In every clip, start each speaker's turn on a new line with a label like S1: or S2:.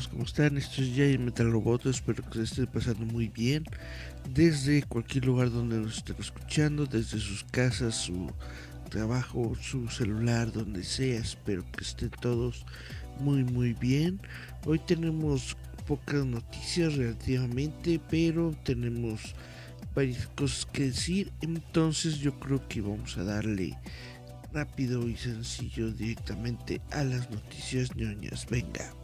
S1: Chavos, ¿cómo están? Esto es Jay Metal Roboto, espero que se estén pasando muy bien desde cualquier lugar donde nos estén escuchando, desde sus casas, su trabajo, su celular, donde sea, espero que estén todos muy muy bien. Hoy tenemos pocas noticias relativamente, pero tenemos varias cosas que decir, entonces yo creo que vamos a darle rápido y sencillo directamente a las noticias ñoñas. Venga.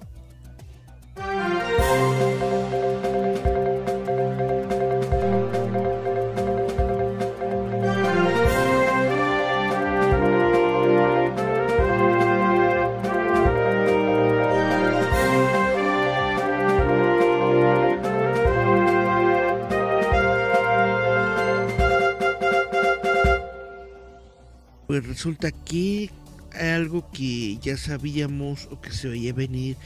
S1: Pues resulta que algo que ya sabíamos o que se veía venir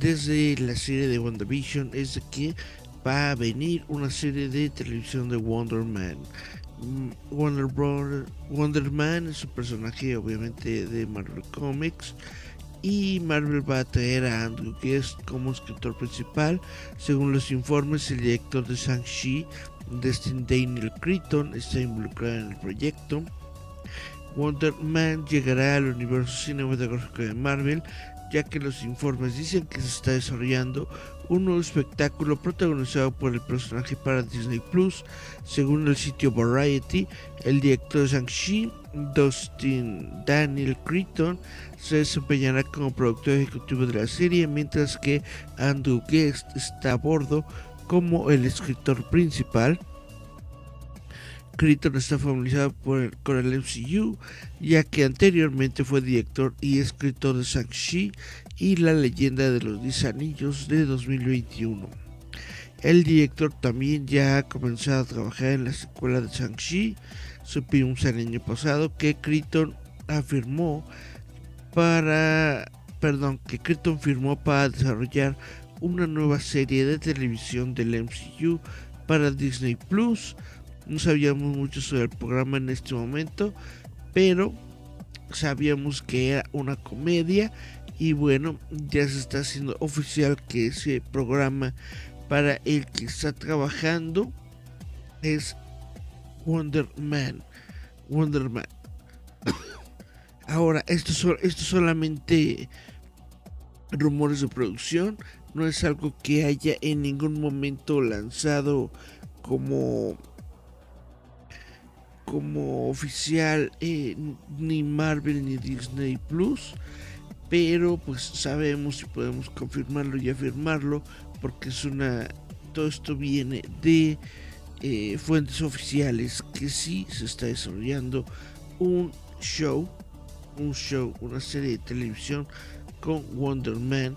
S1: desde la serie de WandaVision es de que va a venir una serie de televisión de Wonder Man. Mm, Wonder, Wonder Man es un personaje obviamente de Marvel Comics y Marvel va a traer a Andrew Guest como escritor principal. Según los informes, el director de Shang-Chi, Destin Daniel Creighton, está involucrado en el proyecto. Wonder Man llegará al universo cinematográfico de Marvel, ya que los informes dicen que se está desarrollando un nuevo espectáculo protagonizado por el personaje para Disney Plus. Según el sitio Variety, el director de Shang-Chi, Dustin Daniel Creighton, se desempeñará como productor ejecutivo de la serie, mientras que Andrew Guest está a bordo como el escritor principal. Creighton está familiarizado con el MCU, ya que anteriormente fue director y escritor de Shang-Chi y La leyenda de los 10 anillos de 2021. El director también ya ha comenzado a trabajar en la secuela de Shang-Chi. Supimos el año pasado que Creighton afirmó para. Perdón, que firmó para desarrollar una nueva serie de televisión del MCU para Disney Plus no sabíamos mucho sobre el programa en este momento, pero sabíamos que era una comedia y bueno, ya se está haciendo oficial que ese programa para el que está trabajando es Wonder Man. Wonder Man. Ahora, esto, esto solamente rumores de producción, no es algo que haya en ningún momento lanzado como como oficial eh, ni Marvel ni Disney Plus, pero pues sabemos y podemos confirmarlo y afirmarlo porque es una todo esto viene de eh, fuentes oficiales que sí se está desarrollando un show, un show, una serie de televisión con Wonder Man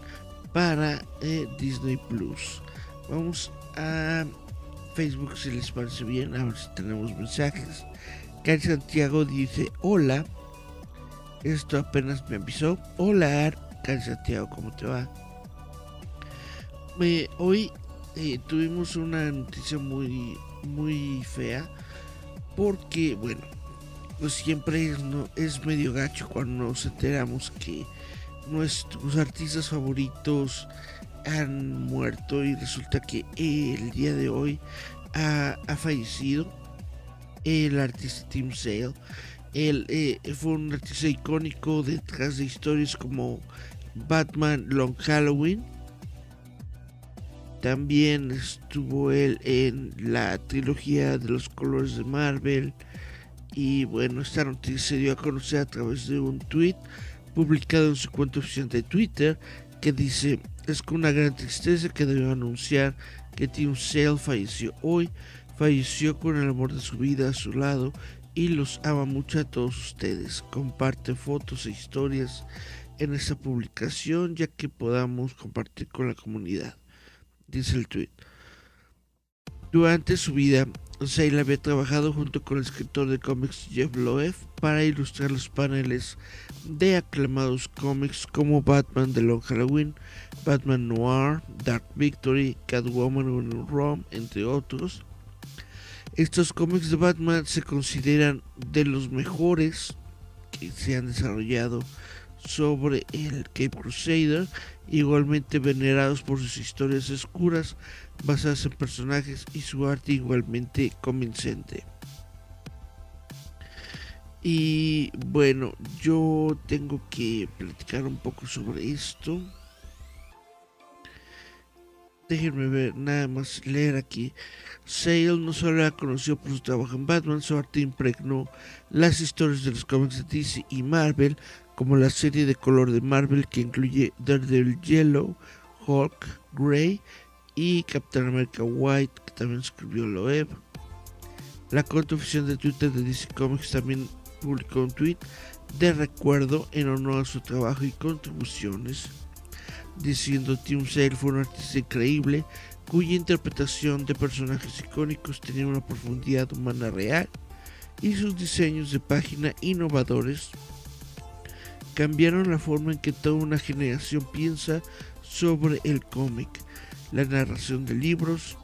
S1: para eh, Disney Plus. Vamos a Facebook si les parece bien, a ver si tenemos mensajes. Cari Santiago dice, hola, esto apenas me avisó. Hola, Cari Santiago, ¿cómo te va? hoy eh, tuvimos una noticia muy, muy fea porque, bueno, pues siempre es, medio gacho cuando nos enteramos que nuestros artistas favoritos han muerto y resulta que el día de hoy ha, fallecido el artista Tim Sale. Él eh, fue un artista icónico detrás de historias como Batman Long Halloween. También estuvo él en la trilogía de los colores de Marvel. Y bueno, esta noticia se dio a conocer a través de un tweet publicado en su cuenta oficial de Twitter que dice, es con una gran tristeza que debo anunciar que Tim Sale falleció hoy, falleció con el amor de su vida a su lado y los ama mucho a todos ustedes. Comparte fotos e historias en esta publicación ya que podamos compartir con la comunidad, dice el tweet. Durante su vida, Sale había trabajado junto con el escritor de cómics Jeff Loeb para ilustrar los paneles de aclamados cómics como Batman The Long Halloween, Batman Noir, Dark Victory, Catwoman en Rome, entre otros. Estos cómics de Batman se consideran de los mejores que se han desarrollado sobre el Cape Crusader, igualmente venerados por sus historias oscuras basadas en personajes y su arte igualmente convincente. Y bueno, yo tengo que platicar un poco sobre esto. Déjenme ver, nada más leer aquí. Sale no solo era conocido por su trabajo en Batman, su arte impregnó las historias de los cómics de DC y Marvel, como la serie de color de Marvel que incluye Daredevil Yellow, Hulk, Grey y Captain America White, que también escribió Loeb. La cuenta oficial de Twitter de DC Comics también publicó un tweet de recuerdo en honor a su trabajo y contribuciones, diciendo Tim Sale fue un artista increíble cuya interpretación de personajes icónicos tenía una profundidad humana real y sus diseños de página innovadores cambiaron la forma en que toda una generación piensa sobre el cómic, la narración de libros.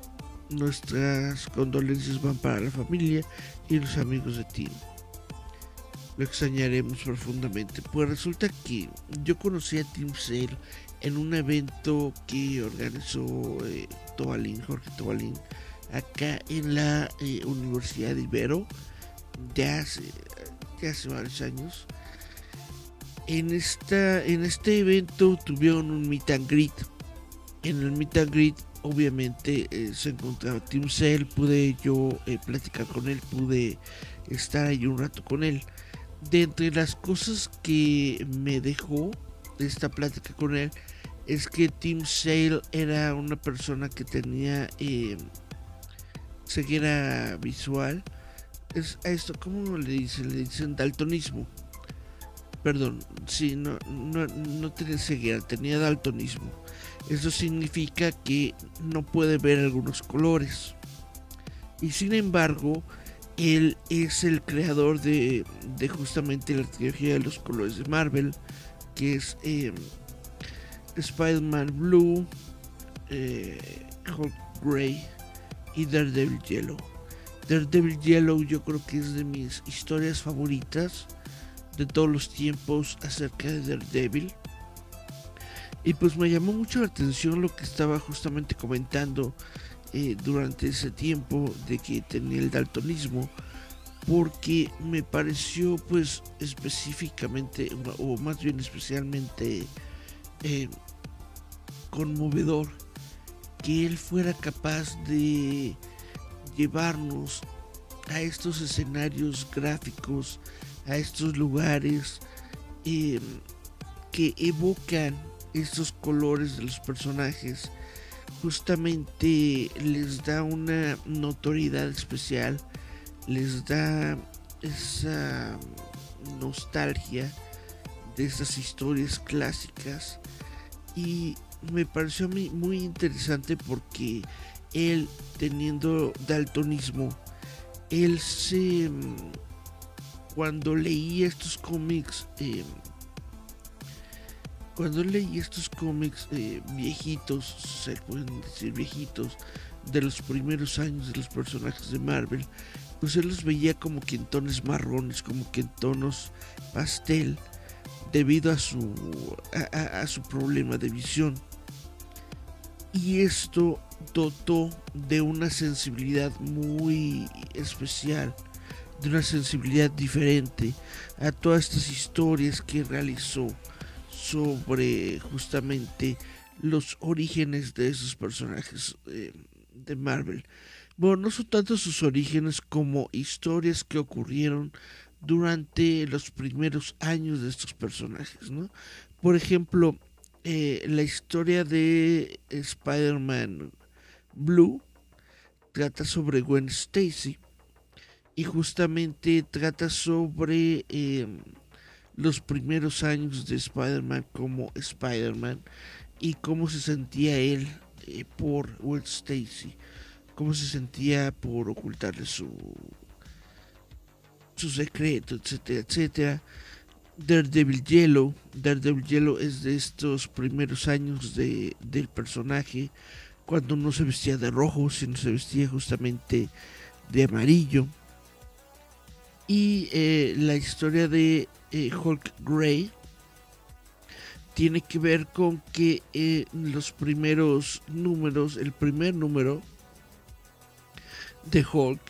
S1: Nuestras condolencias van para la familia y los amigos de Tim lo extrañaremos profundamente. Pues resulta que yo conocí a Tim Sale en un evento que organizó eh, Jorge Tobalín, acá en la eh, Universidad de Ibero, ya hace, hace varios años. En, esta, en este evento tuvieron un meet and greet. En el meet and greet obviamente eh, se encontraba Tim Sale, pude yo platicar con él, pude estar ahí un rato con él de entre las cosas que me dejó esta plática con él es que Tim Sale era una persona que tenía eh, ceguera visual. Es ¿cómo le dicen? Le dicen daltonismo. Perdón, sí, no, no, no tenía ceguera, tenía daltonismo. Eso significa que no puede ver algunos colores. Y sin embargo, él es el creador de, justamente la trilogía de los colores de Marvel, que es eh, Spider-Man Blue, eh, Hulk Grey y Daredevil Yellow. Daredevil Yellow yo creo que es de mis historias favoritas de todos los tiempos acerca de Daredevil. Y pues me llamó mucho la atención lo que estaba justamente comentando eh, durante ese tiempo de que tenía el daltonismo porque me pareció pues específicamente o más bien especialmente eh, conmovedor que él fuera capaz de llevarnos a estos escenarios gráficos, a estos lugares eh, que evocan estos colores de los personajes. Justamente les da una notoriedad especial, les da esa nostalgia de esas historias clásicas y me pareció a mí muy interesante porque él teniendo daltonismo, él se cuando leía estos cómics eh, cuando leí estos cómics eh, viejitos, se pueden decir viejitos, de los primeros años de los personajes de Marvel, pues él los veía como que en marrones, como que en tonos pastel, debido a su, a su problema de visión. Y esto dotó de una sensibilidad muy especial, de una sensibilidad diferente a todas estas historias que realizó sobre justamente los orígenes de esos personajes eh, de Marvel. Bueno, no son tanto sus orígenes como historias que ocurrieron durante los primeros años de estos personajes, ¿no? Por ejemplo, eh, la historia de Spider-Man Blue trata sobre Gwen Stacy y justamente trata sobre em, los primeros años de Spider-Man como Spider-Man y cómo se sentía él eh, por Will Stacy, cómo se sentía por ocultarle su su secreto, etcétera, etcétera. Daredevil Yellow, Daredevil Yellow es de estos primeros años de, del personaje, cuando no se vestía de rojo, sino se vestía justamente de amarillo. Y eh, la historia de eh, Hulk Grey tiene que ver con que eh, los primeros números, el primer número de Hulk,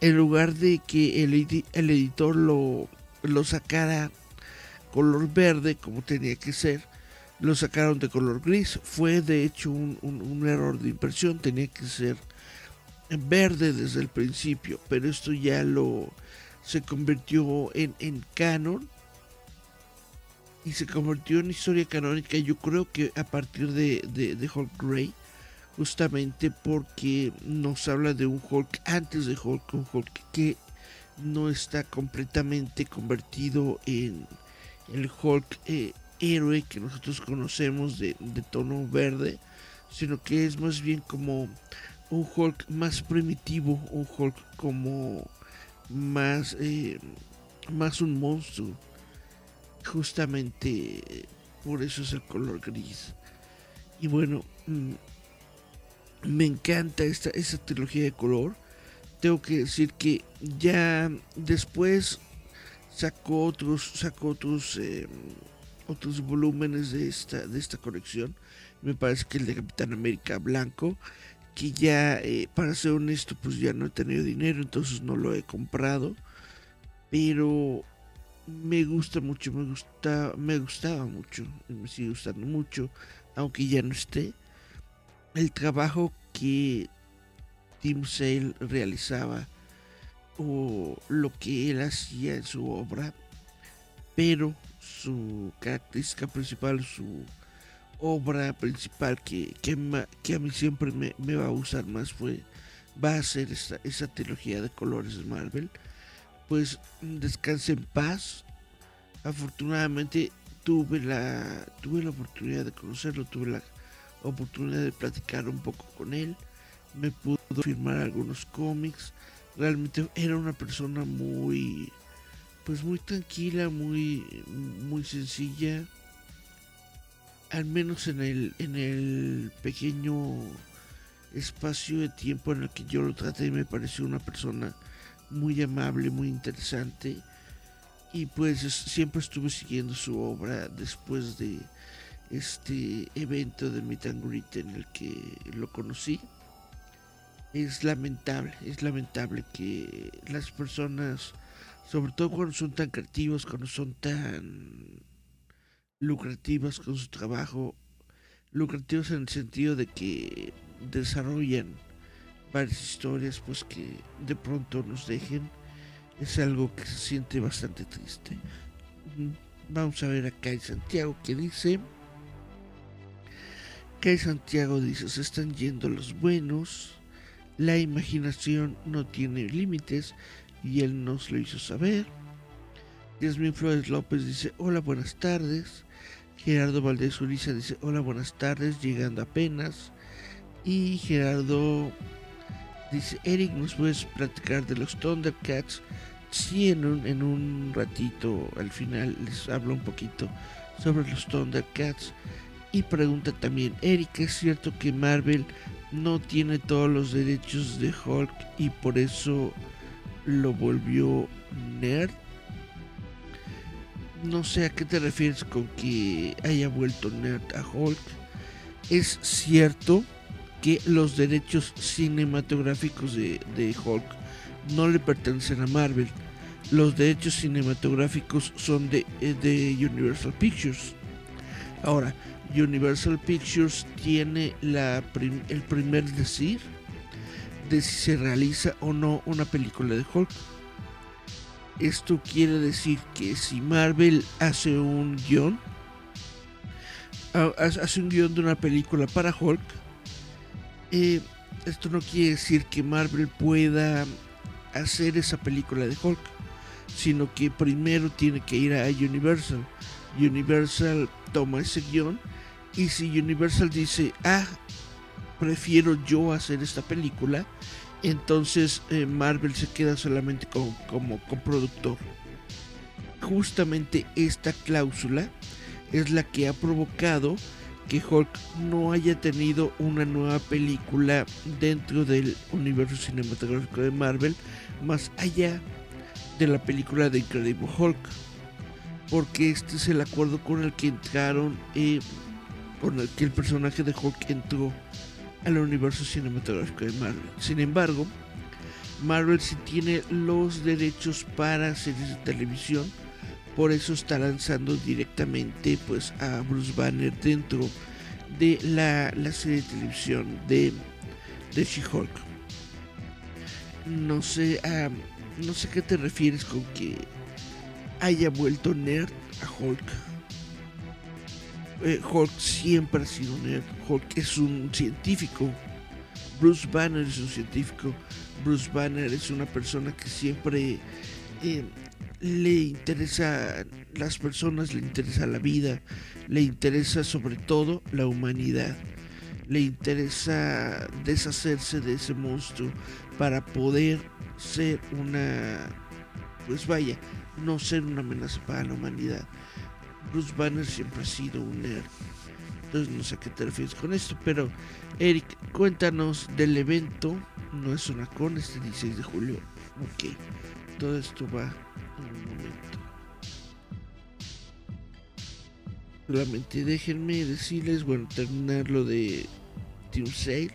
S1: en lugar de que el, editor lo, sacara color verde como tenía que ser, lo sacaron de color gris. Fue de hecho un, error de impresión, tenía que ser verde desde el principio, pero esto ya lo se convirtió en, canon. Y se convirtió en historia canónica yo creo que a partir de, de, Hulk Grey justamente porque nos habla de un Hulk antes de Hulk un Hulk que no está completamente convertido en el Hulk eh, héroe que nosotros conocemos de, tono verde sino que es más bien como un Hulk más primitivo un Hulk como más, eh, más un monstruo. Justamente por eso es el color gris. Y bueno, mm, me encanta esta, esta trilogía de color. Tengo que decir que ya después sacó otros, sacó otros, em, otros volúmenes de esta, de esta colección. Me parece que el de Capitán América Blanco que ya, eh, para ser honesto, pues ya no he tenido dinero, entonces no lo he comprado. Pero me gusta mucho, me gusta, me gustaba mucho, me sigue gustando mucho, aunque ya no esté. El trabajo que Tim Sale realizaba o lo que él hacía en su obra, pero su característica principal, su obra principal que, que, a mí siempre me, va a usar más fue va a ser esta, esa trilogía de colores de Marvel. Pues descanse en paz. Afortunadamente tuve la tuve la oportunidad de conocerlo tuve la oportunidad de platicar un poco con él. Me pudo firmar algunos cómics. Realmente era una persona muy pues muy tranquila muy muy sencilla. Al menos en el, en el pequeño espacio de tiempo en el que yo lo traté, me pareció una persona muy amable, muy interesante. Y pues siempre estuve siguiendo su obra después de este evento de Meet and en el que lo conocí. Es lamentable, es lamentable que las personas, sobre todo cuando son tan creativos, cuando son tan lucrativas con su trabajo, lucrativos en el sentido de que desarrollan varias historias, pues que de pronto nos dejen, es algo que se siente bastante triste. Vamos a ver acá en Santiago que dice. En Santiago dice, se están yendo los buenos, la imaginación no tiene límites y él nos lo hizo saber. Yasmin Flores López dice, hola, buenas tardes. Gerardo Valdés Uriza dice, hola, buenas tardes, llegando apenas. Y Gerardo dice, Eric, ¿nos puedes platicar de los Thundercats? Sí, en un, en un ratito, al final les hablo un poquito sobre los Thundercats. Y pregunta también, Eric, ¿es cierto que Marvel no tiene todos los derechos de Hulk y por eso lo volvió nerd? no sé a qué te refieres con que haya vuelto nerd a Hulk. Es cierto que los derechos cinematográficos de, Hulk no le pertenecen a Marvel. Los derechos cinematográficos son de, de Universal Pictures. Ahora, Universal Pictures tiene el primer decir de si se realiza o no una película de Hulk. Esto quiere decir que si Marvel hace un guion, hace un guion de una película para Hulk, eh, esto no quiere decir que Marvel pueda hacer esa película de Hulk, sino que primero tiene que ir a Universal. Universal toma ese guion y si Universal dice, ah, prefiero yo hacer esta película, entonces eh, Marvel se queda solamente como, como coproductor. Justamente esta cláusula es la que ha provocado que Hulk no haya tenido una nueva película dentro del universo cinematográfico de Marvel más allá de la película de Incredible Hulk porque este es el acuerdo con el que entraron eh, con el que el personaje de Hulk entró al universo cinematográfico de Marvel sin embargo Marvel sí tiene los derechos para series de televisión por eso está lanzando directamente pues a Bruce Banner dentro de la, serie de televisión de, de She-Hulk. No sé, no sé qué te refieres con que haya vuelto nerd a Hulk. Eh, Hulk siempre ha sido nerd. Hulk es un científico. Bruce Banner es un científico. Bruce Banner es una persona que siempre eh, le interesa las personas, le interesa la vida, le interesa sobre todo la humanidad, le interesa deshacerse de ese monstruo para poder ser una, pues vaya, no ser una amenaza para la humanidad. Bruce Banner siempre ha sido un nerd. Entonces no sé qué te refieres con esto, pero Eric, cuéntanos del evento. No es una con este 16 de julio. Ok, todo esto va un momento. Solamente déjenme decirles, bueno, terminar lo de Team Sale.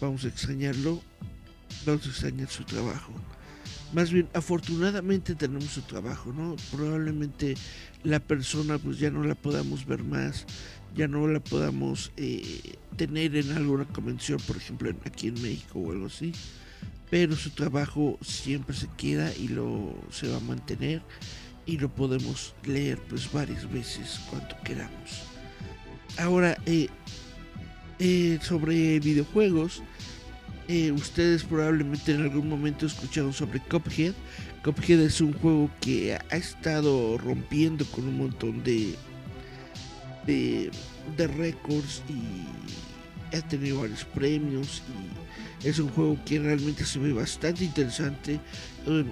S1: Vamos a extrañarlo. Vamos a extrañar su trabajo. Más bien, afortunadamente tenemos su trabajo, ¿no? Probablemente la persona pues ya no la podamos ver más, ya no la podamos eh, tener en alguna convención, por ejemplo, aquí en México o algo así pero su trabajo siempre se queda y lo se va a mantener y lo podemos leer pues varias veces cuanto queramos. Ahora, eh, eh, sobre videojuegos, eh, ustedes probablemente en algún momento escucharon sobre Cuphead. Cuphead es un juego que ha estado rompiendo con un montón de, de, de récords y ha tenido varios premios y es un juego que realmente se ve bastante interesante. Eh,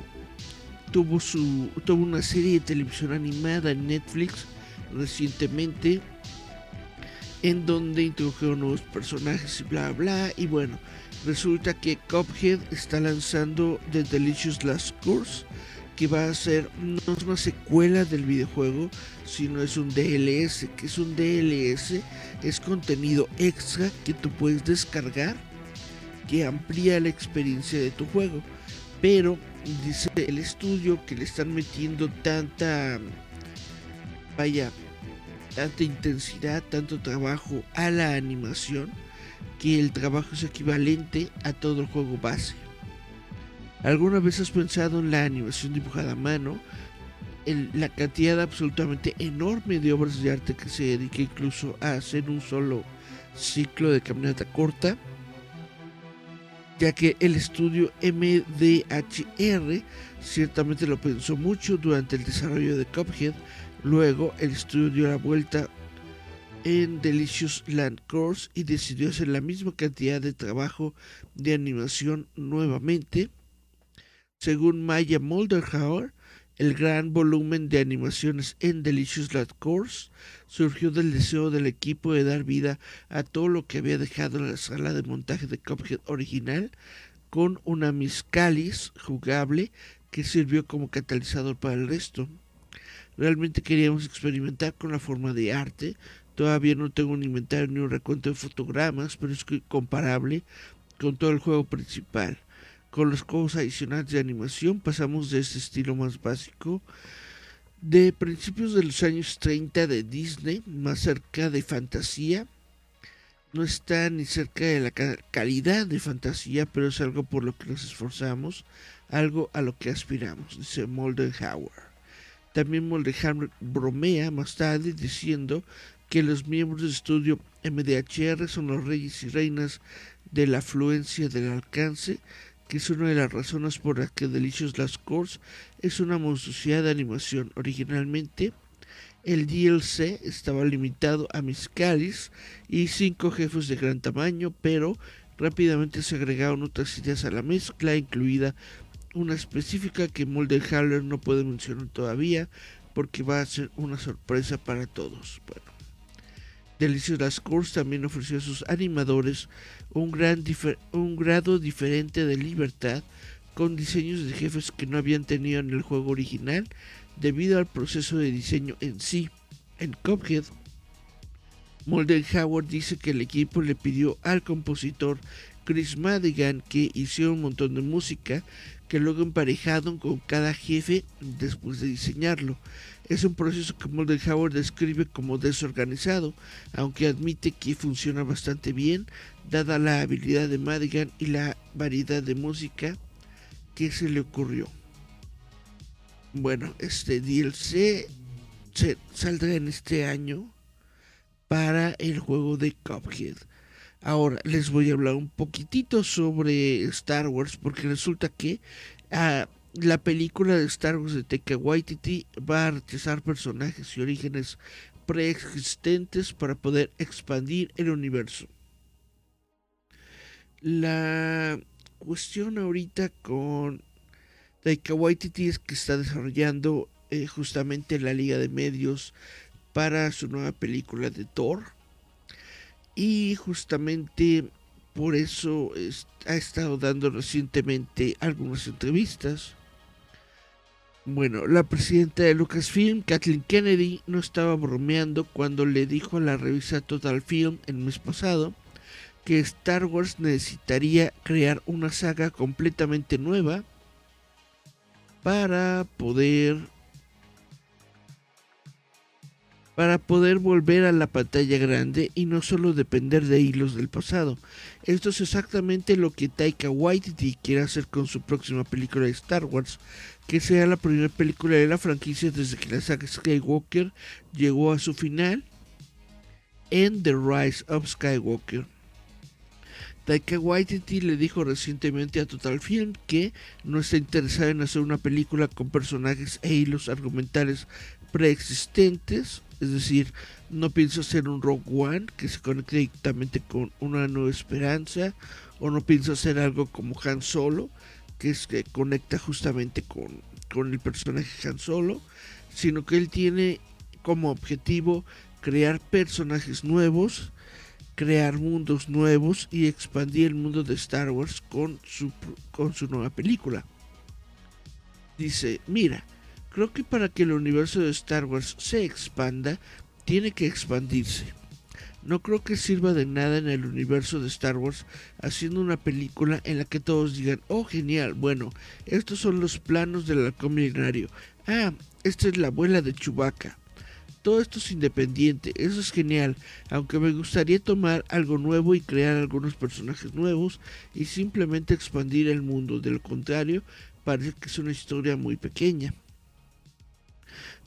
S1: tuvo, su, tuvo una serie de televisión animada en Netflix recientemente en donde introdujeron nuevos personajes y bla bla y bueno resulta que Cuphead está lanzando The Delicious Last Course que va a ser no es una secuela del videojuego sino es un DLS que es un DLS es contenido extra que tú puedes descargar que amplía la experiencia de tu juego. Pero dice el estudio que le están metiendo tanta, vaya, tanta intensidad, tanto trabajo a la animación, que el trabajo es equivalente a todo el juego base. ¿Alguna vez has pensado en la animación dibujada a mano? En la cantidad absolutamente enorme de obras de arte que se dedica incluso a hacer un solo ciclo de caminata corta ya que el estudio MDHR ciertamente lo pensó mucho durante el desarrollo de Cuphead, luego el estudio dio la vuelta en Delicious Land Course y decidió hacer la misma cantidad de trabajo de animación nuevamente. Según Maya Molderhauer, el gran volumen de animaciones en Delicious Land Course surgió del deseo del equipo de dar vida a todo lo que había dejado en la sala de montaje de Cuphead original con una Miscalis jugable que sirvió como catalizador para el resto. Realmente queríamos experimentar con la forma de arte. Todavía no tengo un inventario ni un recuento de fotogramas, pero es comparable con todo el juego principal. Con los juegos adicionales de animación pasamos de este estilo más básico de principios de los años 30 de Disney, más cerca de fantasía. No está ni cerca de la calidad de fantasía, pero es algo por lo que nos esforzamos, algo a lo que aspiramos, dice Moldenhauer. También Moldenhauer bromea más tarde diciendo que los miembros del estudio MDHR son los reyes y reinas de la afluencia del alcance, que es una de las razones por las que Delicious Last Course es una monstruosidad de animación. Originalmente, el DLC estaba limitado a Miscaris y cinco jefes de gran tamaño, pero rápidamente se agregaron otras ideas a la mezcla, incluida una específica que Haller no puede mencionar todavía porque va a ser una sorpresa para todos. Bueno, Delicious Last Course también ofreció a sus animadores un, gran un grado diferente de libertad con diseños de jefes que no habían tenido en el juego original debido al proceso de diseño en sí. En Cuphead, Howard dice que el equipo le pidió al compositor Chris Madigan que hiciera un montón de música que luego emparejaron con cada jefe después de diseñarlo. Es un proceso que Howard describe como desorganizado, aunque admite que funciona bastante bien, dada la habilidad de Madigan y la variedad de música que se le ocurrió. Bueno, este DLC se saldrá en este año para el juego de Cuphead. Ahora les voy a hablar un poquitito sobre Star Wars porque resulta que ah, la película de Star Wars de Taika Waititi va a rechazar personajes y orígenes preexistentes para poder expandir el universo. La cuestión ahorita con Taika Waititi es que está desarrollando eh, justamente la liga de medios para su nueva película de Thor. Y justamente por eso ha estado dando recientemente algunas entrevistas. Bueno, la presidenta de Lucasfilm, Kathleen Kennedy, no estaba bromeando cuando le dijo a la revista Total Film el mes pasado que Star Wars necesitaría crear una saga completamente nueva para poder para poder volver a la pantalla grande y no solo depender de hilos del pasado. Esto es exactamente lo que Taika Waititi quiere hacer con su próxima película de Star Wars, que sea la primera película de la franquicia desde que la saga Skywalker llegó a su final en The Rise of Skywalker. Taika Waititi le dijo recientemente a Total Film que no está interesado en hacer una película con personajes e hilos argumentales preexistentes, es decir, no pienso hacer un Rogue One que se conecte directamente con una nueva esperanza, o no pienso hacer algo como Han Solo, que es que conecta justamente con, con el personaje Han Solo, sino que él tiene como objetivo crear personajes nuevos crear mundos nuevos y expandir el mundo de Star Wars con su, con su nueva película. Dice, mira, creo que para que el universo de Star Wars se expanda, tiene que expandirse. No creo que sirva de nada en el universo de Star Wars haciendo una película en la que todos digan, oh genial, bueno, estos son los planos del halcón milenario. Ah, esta es la abuela de Chewbacca todo esto es independiente, eso es genial, aunque me gustaría tomar algo nuevo y crear algunos personajes nuevos y simplemente expandir el mundo, de lo contrario, parece que es una historia muy pequeña.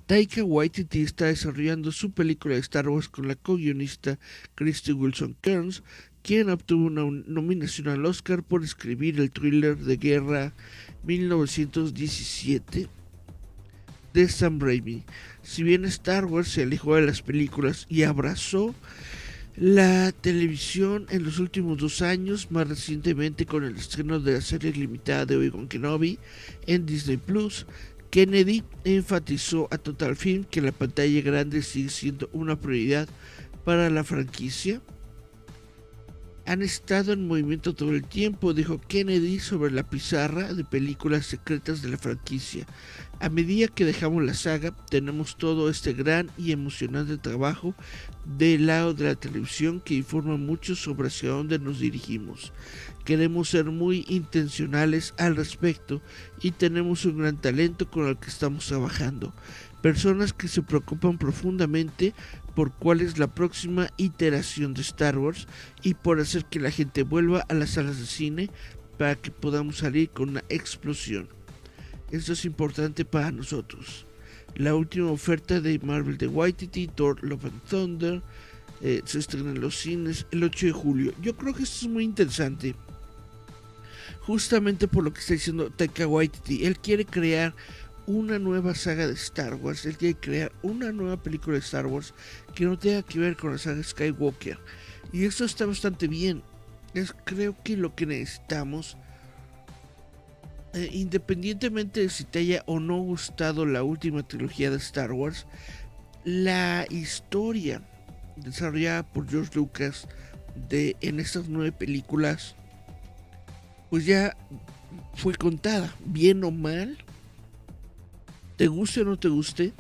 S1: Taika Waititi está desarrollando su película de Star Wars con la co-guionista Christy Wilson Kearns, quien obtuvo una nominación al Oscar por escribir el thriller de guerra 1917 de Sam Raimi. Si bien Star Wars se alejó de las películas y abrazó la televisión en los últimos dos años, más recientemente con el estreno de la serie limitada de Obi-Wan Kenobi en Disney Plus, Kennedy enfatizó a Total Film que la pantalla grande sigue siendo una prioridad para la franquicia han estado en movimiento todo el tiempo, dijo Kennedy sobre la pizarra de películas secretas de la franquicia. A medida que dejamos la saga, tenemos todo este gran y emocionante trabajo del lado de la televisión que informa mucho sobre hacia dónde nos dirigimos. Queremos ser muy intencionales al respecto y tenemos un gran talento con el que estamos trabajando. Personas que se preocupan profundamente por cuál es la próxima iteración de Star Wars y por hacer que la gente vuelva a las salas de cine para que podamos salir con una explosión. Esto es importante para nosotros. La última oferta de Marvel de Waititi, Thor Love and Thunder, eh, se estrena en los cines el 8 de julio. Yo creo que esto es muy interesante. Justamente por lo que está diciendo Taika Waititi. Él quiere crear una nueva saga de Star Wars, él quiere crear una nueva película de Star Wars que no tenga que ver con la saga Skywalker. Y eso está bastante bien. Es creo que lo que necesitamos eh, independientemente de si te haya o no gustado la última trilogía de Star Wars, la historia desarrollada por George Lucas de en estas nueve películas, pues ya fue contada, bien o mal, te guste o no te guste,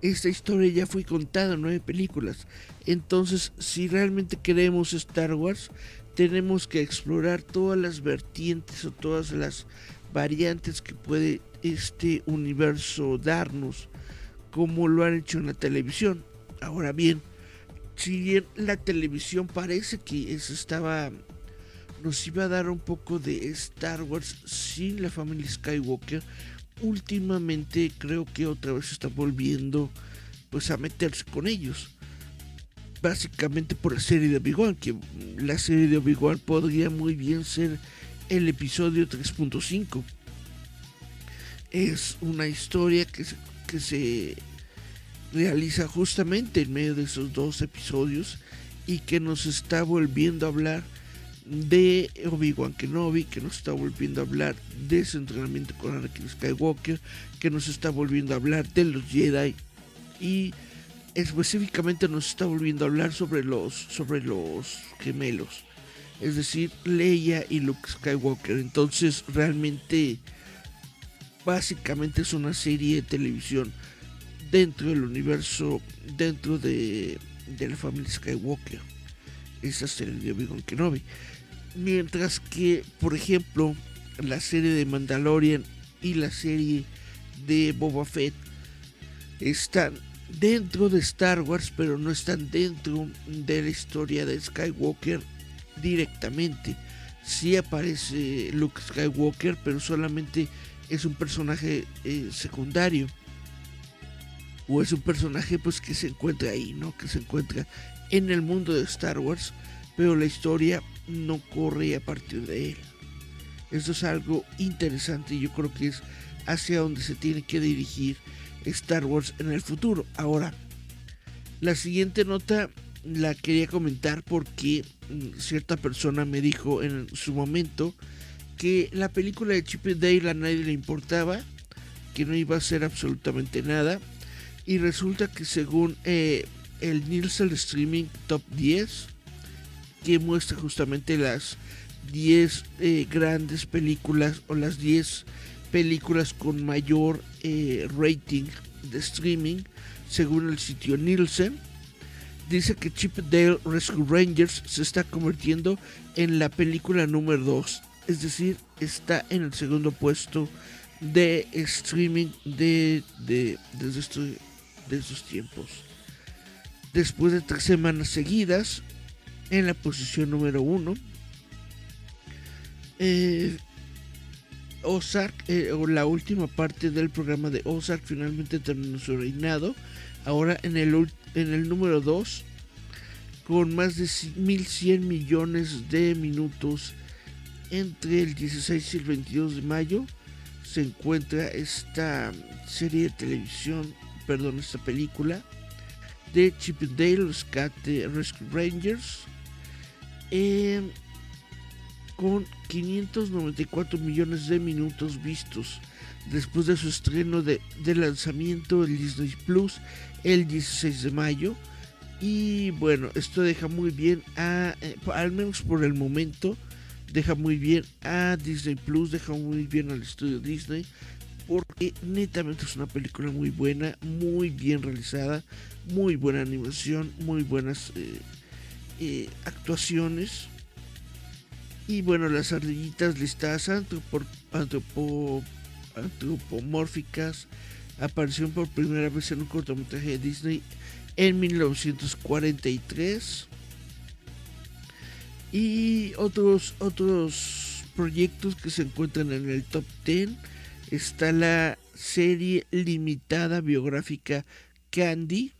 S1: esta historia ya fue contada en nueve películas. Entonces, si realmente queremos Star Wars, tenemos que explorar todas las vertientes o todas las variantes que puede este universo darnos, como lo han hecho en la televisión. Ahora bien, si bien la televisión parece que eso estaba nos iba a dar un poco de Star Wars sin la familia Skywalker, últimamente creo que otra vez está volviendo pues a meterse con ellos. Básicamente por la serie de Obi-Wan, que la serie de Obi-Wan podría muy bien ser el episodio 3.5. Es una historia que se, que se realiza justamente en medio de esos dos episodios y que nos está volviendo a hablar de Obi-Wan Kenobi, que nos está volviendo a hablar de su entrenamiento con Anakin Skywalker, que nos está volviendo a hablar de los Jedi y específicamente nos está volviendo a hablar sobre los sobre los gemelos es decir, Leia y Luke Skywalker. Entonces, realmente, básicamente es una serie de televisión dentro del universo, dentro de, de la familia Skywalker. Esa serie de Obi-Wan Kenobi. Mientras que, por ejemplo, la serie de Mandalorian y la serie de Boba Fett están dentro de Star Wars, pero no están dentro de la historia de Skywalker directamente. Sí aparece Luke Skywalker, pero solamente es un personaje eh, secundario. O es un personaje pues que se encuentra ahí, ¿no? Que se encuentra en el mundo de Star Wars, pero la historia no corre a partir de él. Esto es algo interesante y yo creo que es hacia donde se tiene que dirigir Star Wars en el futuro. Ahora, la siguiente nota la quería comentar porque mm, cierta persona me dijo en su momento que la película de Chip Dale a nadie le importaba, que no iba a ser absolutamente nada. Y resulta que según eh, el Nielsen Streaming Top 10, que muestra justamente las 10 eh, grandes películas o las 10 películas con mayor eh, rating de streaming, según el sitio Nielsen, dice que Chip Dale Rescue Rangers se está convirtiendo en la película número 2. Es decir, está en el segundo puesto de streaming de, de, de, esos tiempos. Después de tres semanas seguidas, en la posición número 1, eh, Ozark, eh, o la última parte del programa de Ozark finalmente terminó su reinado. Ahora en el en el número 2 con más de 1.100 millones de minutos entre el 16 y el 22 de mayo se encuentra esta serie de televisión, perdón, esta película de Chip Dale, Rescue Rangers, em, con 594 millones de minutos vistos después de su estreno de, lanzamiento en Disney Plus el 16 de mayo. Y bueno, esto deja muy bien a, eh, al menos por el momento, deja muy bien a Disney Plus, deja muy bien al estudio Disney, porque netamente es una película muy buena, muy bien realizada, muy buena animación, muy buenas eh, eh, actuaciones. Y bueno, las ardillitas listadas antropomórficas apareció por primera vez en un cortometraje de Disney en 1943 y otros otros proyectos que se encuentran en el top 10 está la serie limitada biográfica Candy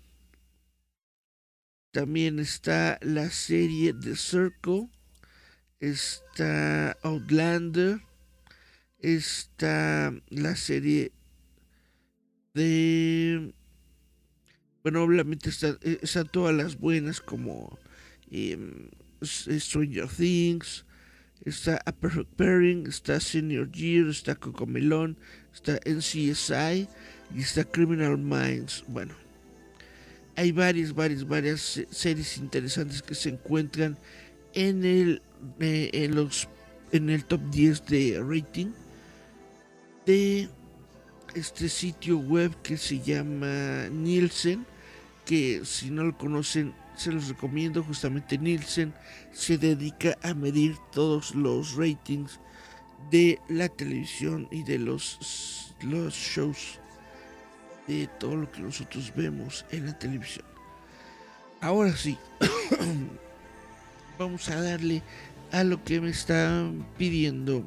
S1: también está la serie The Circle está Outlander está la serie de... Bueno, obviamente eh, están todas las buenas como em, Stranger Things, está A Perfect Pairing, está Senior Year, está Cocomelon, está NCSI y está Criminal Minds. Bueno, hay varias, varias, varias series interesantes que se encuentran en el, eh, en los, en el top 10 de rating de este sitio web que se llama Nielsen, que si no lo conocen se los recomiendo, justamente Nielsen se dedica a medir todos los ratings de la televisión y de los, los shows de todo lo que nosotros vemos en la televisión. Ahora sí, vamos a darle a lo que me están pidiendo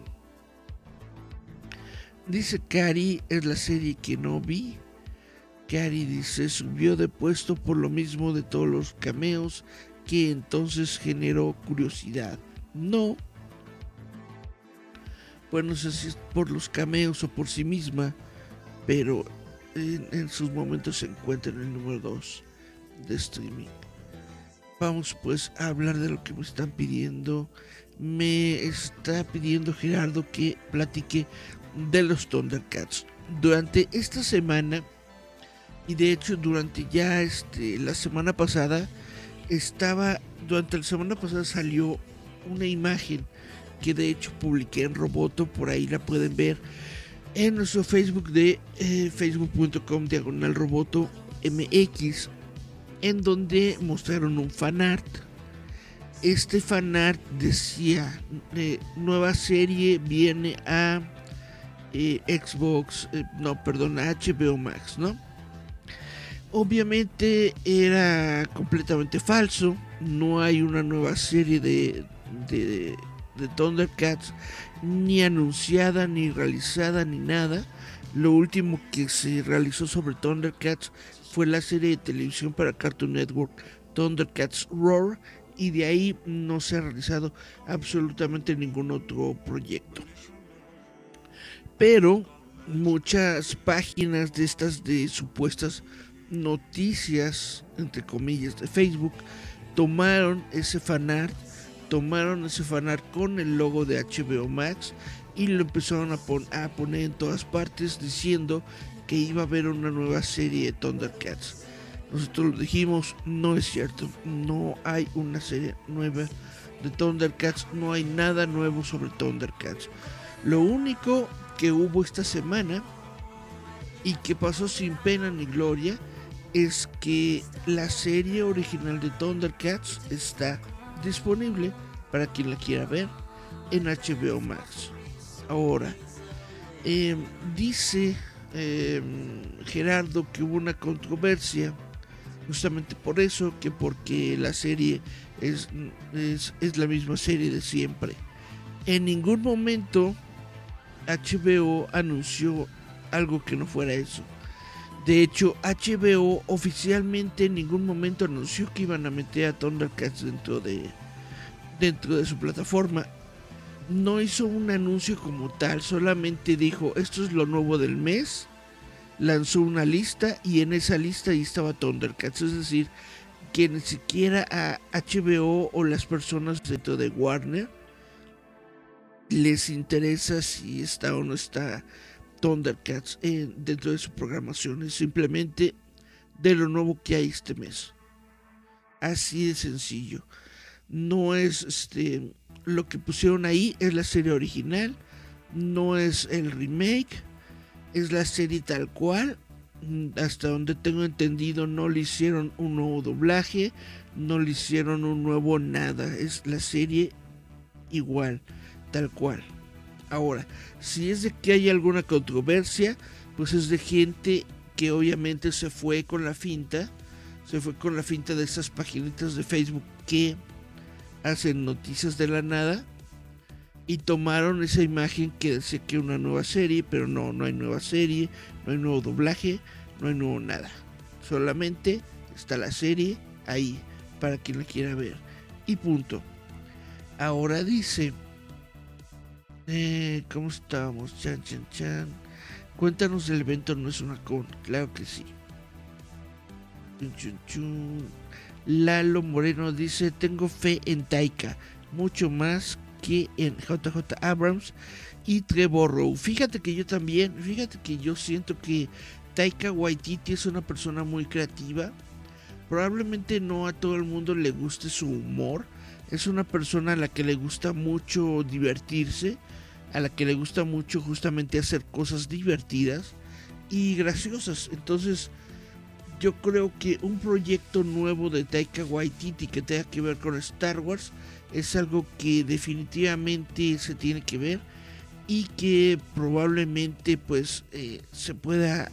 S1: Dice Cari, es la serie que no vi. Cari dice, subió de puesto por lo mismo de todos los cameos que entonces generó curiosidad. No. Bueno, no sé si es por los cameos o por sí misma, pero en, sus momentos se encuentra en el número 2 de streaming. Vamos pues a hablar de lo que me están pidiendo. Me está pidiendo Gerardo que platique de los Thundercats. Durante esta semana, y de hecho durante ya este, la semana pasada, estaba, durante la semana pasada salió una imagen que de hecho publiqué en Roboto, por ahí la pueden ver en nuestro Facebook de eh, facebook.com diagonal roboto mx, en donde mostraron un fanart. Este fanart decía, eh, nueva serie viene a Xbox, eh, no, perdón, HBO Max, ¿no? Obviamente era completamente falso, no hay una nueva serie de, de Thundercats ni anunciada, ni realizada, ni nada. Lo último que se realizó sobre Thundercats fue la serie de televisión para Cartoon Network Thundercats Roar y de ahí no se ha realizado absolutamente ningún otro proyecto pero muchas páginas de estas de supuestas noticias, entre comillas, de Facebook, tomaron ese fanart, tomaron ese fanart con el logo de HBO Max y lo empezaron a, a poner en todas partes diciendo que iba a haber una nueva serie de Thundercats. Nosotros lo dijimos, no es cierto, no hay una serie nueva de Thundercats, no hay nada nuevo sobre Thundercats. Lo único que hubo esta semana y que pasó sin pena ni gloria es que la serie original de Thundercats está disponible para quien la quiera ver en HBO Max. Ahora, em, dice em, Gerardo que hubo una controversia justamente por eso, que porque la serie es, es la misma serie de siempre. En ningún momento HBO anunció algo que no fuera eso. De hecho, HBO oficialmente en ningún momento anunció que iban a meter a Thundercats dentro de dentro de su plataforma. No hizo un anuncio como tal, solamente dijo, esto es lo nuevo del mes. Lanzó una lista y en esa lista ahí estaba Thundercats, es decir, que ni siquiera a HBO o las personas dentro de Warner les interesa si está o no está Thundercats dentro de su programación. Es simplemente de lo nuevo que hay este mes. Así de sencillo. No es este lo que pusieron ahí es la serie original, no es el remake, es la serie tal cual. Hasta donde tengo entendido no le hicieron un nuevo doblaje, no le hicieron un nuevo nada, es la serie igual tal cual. Ahora, si es de que hay alguna controversia, pues es de gente que obviamente se fue con la finta, se fue con la finta de esas paginitas de Facebook que hacen noticias de la nada y tomaron esa imagen que decía que una nueva serie, pero no, no hay nueva serie, no hay nuevo doblaje, no hay nuevo nada. Solamente está la serie ahí para quien la quiera ver. Y punto. Ahora dice Eh, ¿Cómo estamos? Chan, chan, chan. Cuéntanos el evento, no es una con. Claro que sí. Chun, chun, chun. Lalo Moreno dice: Tengo fe en Taika, mucho más que en JJ Abrams y Trevor. Fíjate que yo también, fíjate que yo siento que Taika Waititi es una persona muy creativa. Probablemente no a todo el mundo le guste su humor. Es una persona a la que le gusta mucho divertirse, a la que le gusta mucho justamente hacer cosas divertidas y graciosas. Entonces, yo creo que un proyecto nuevo de Taika Waititi que tenga que ver con Star Wars es algo que definitivamente se tiene que ver y que probablemente pues eh, se pueda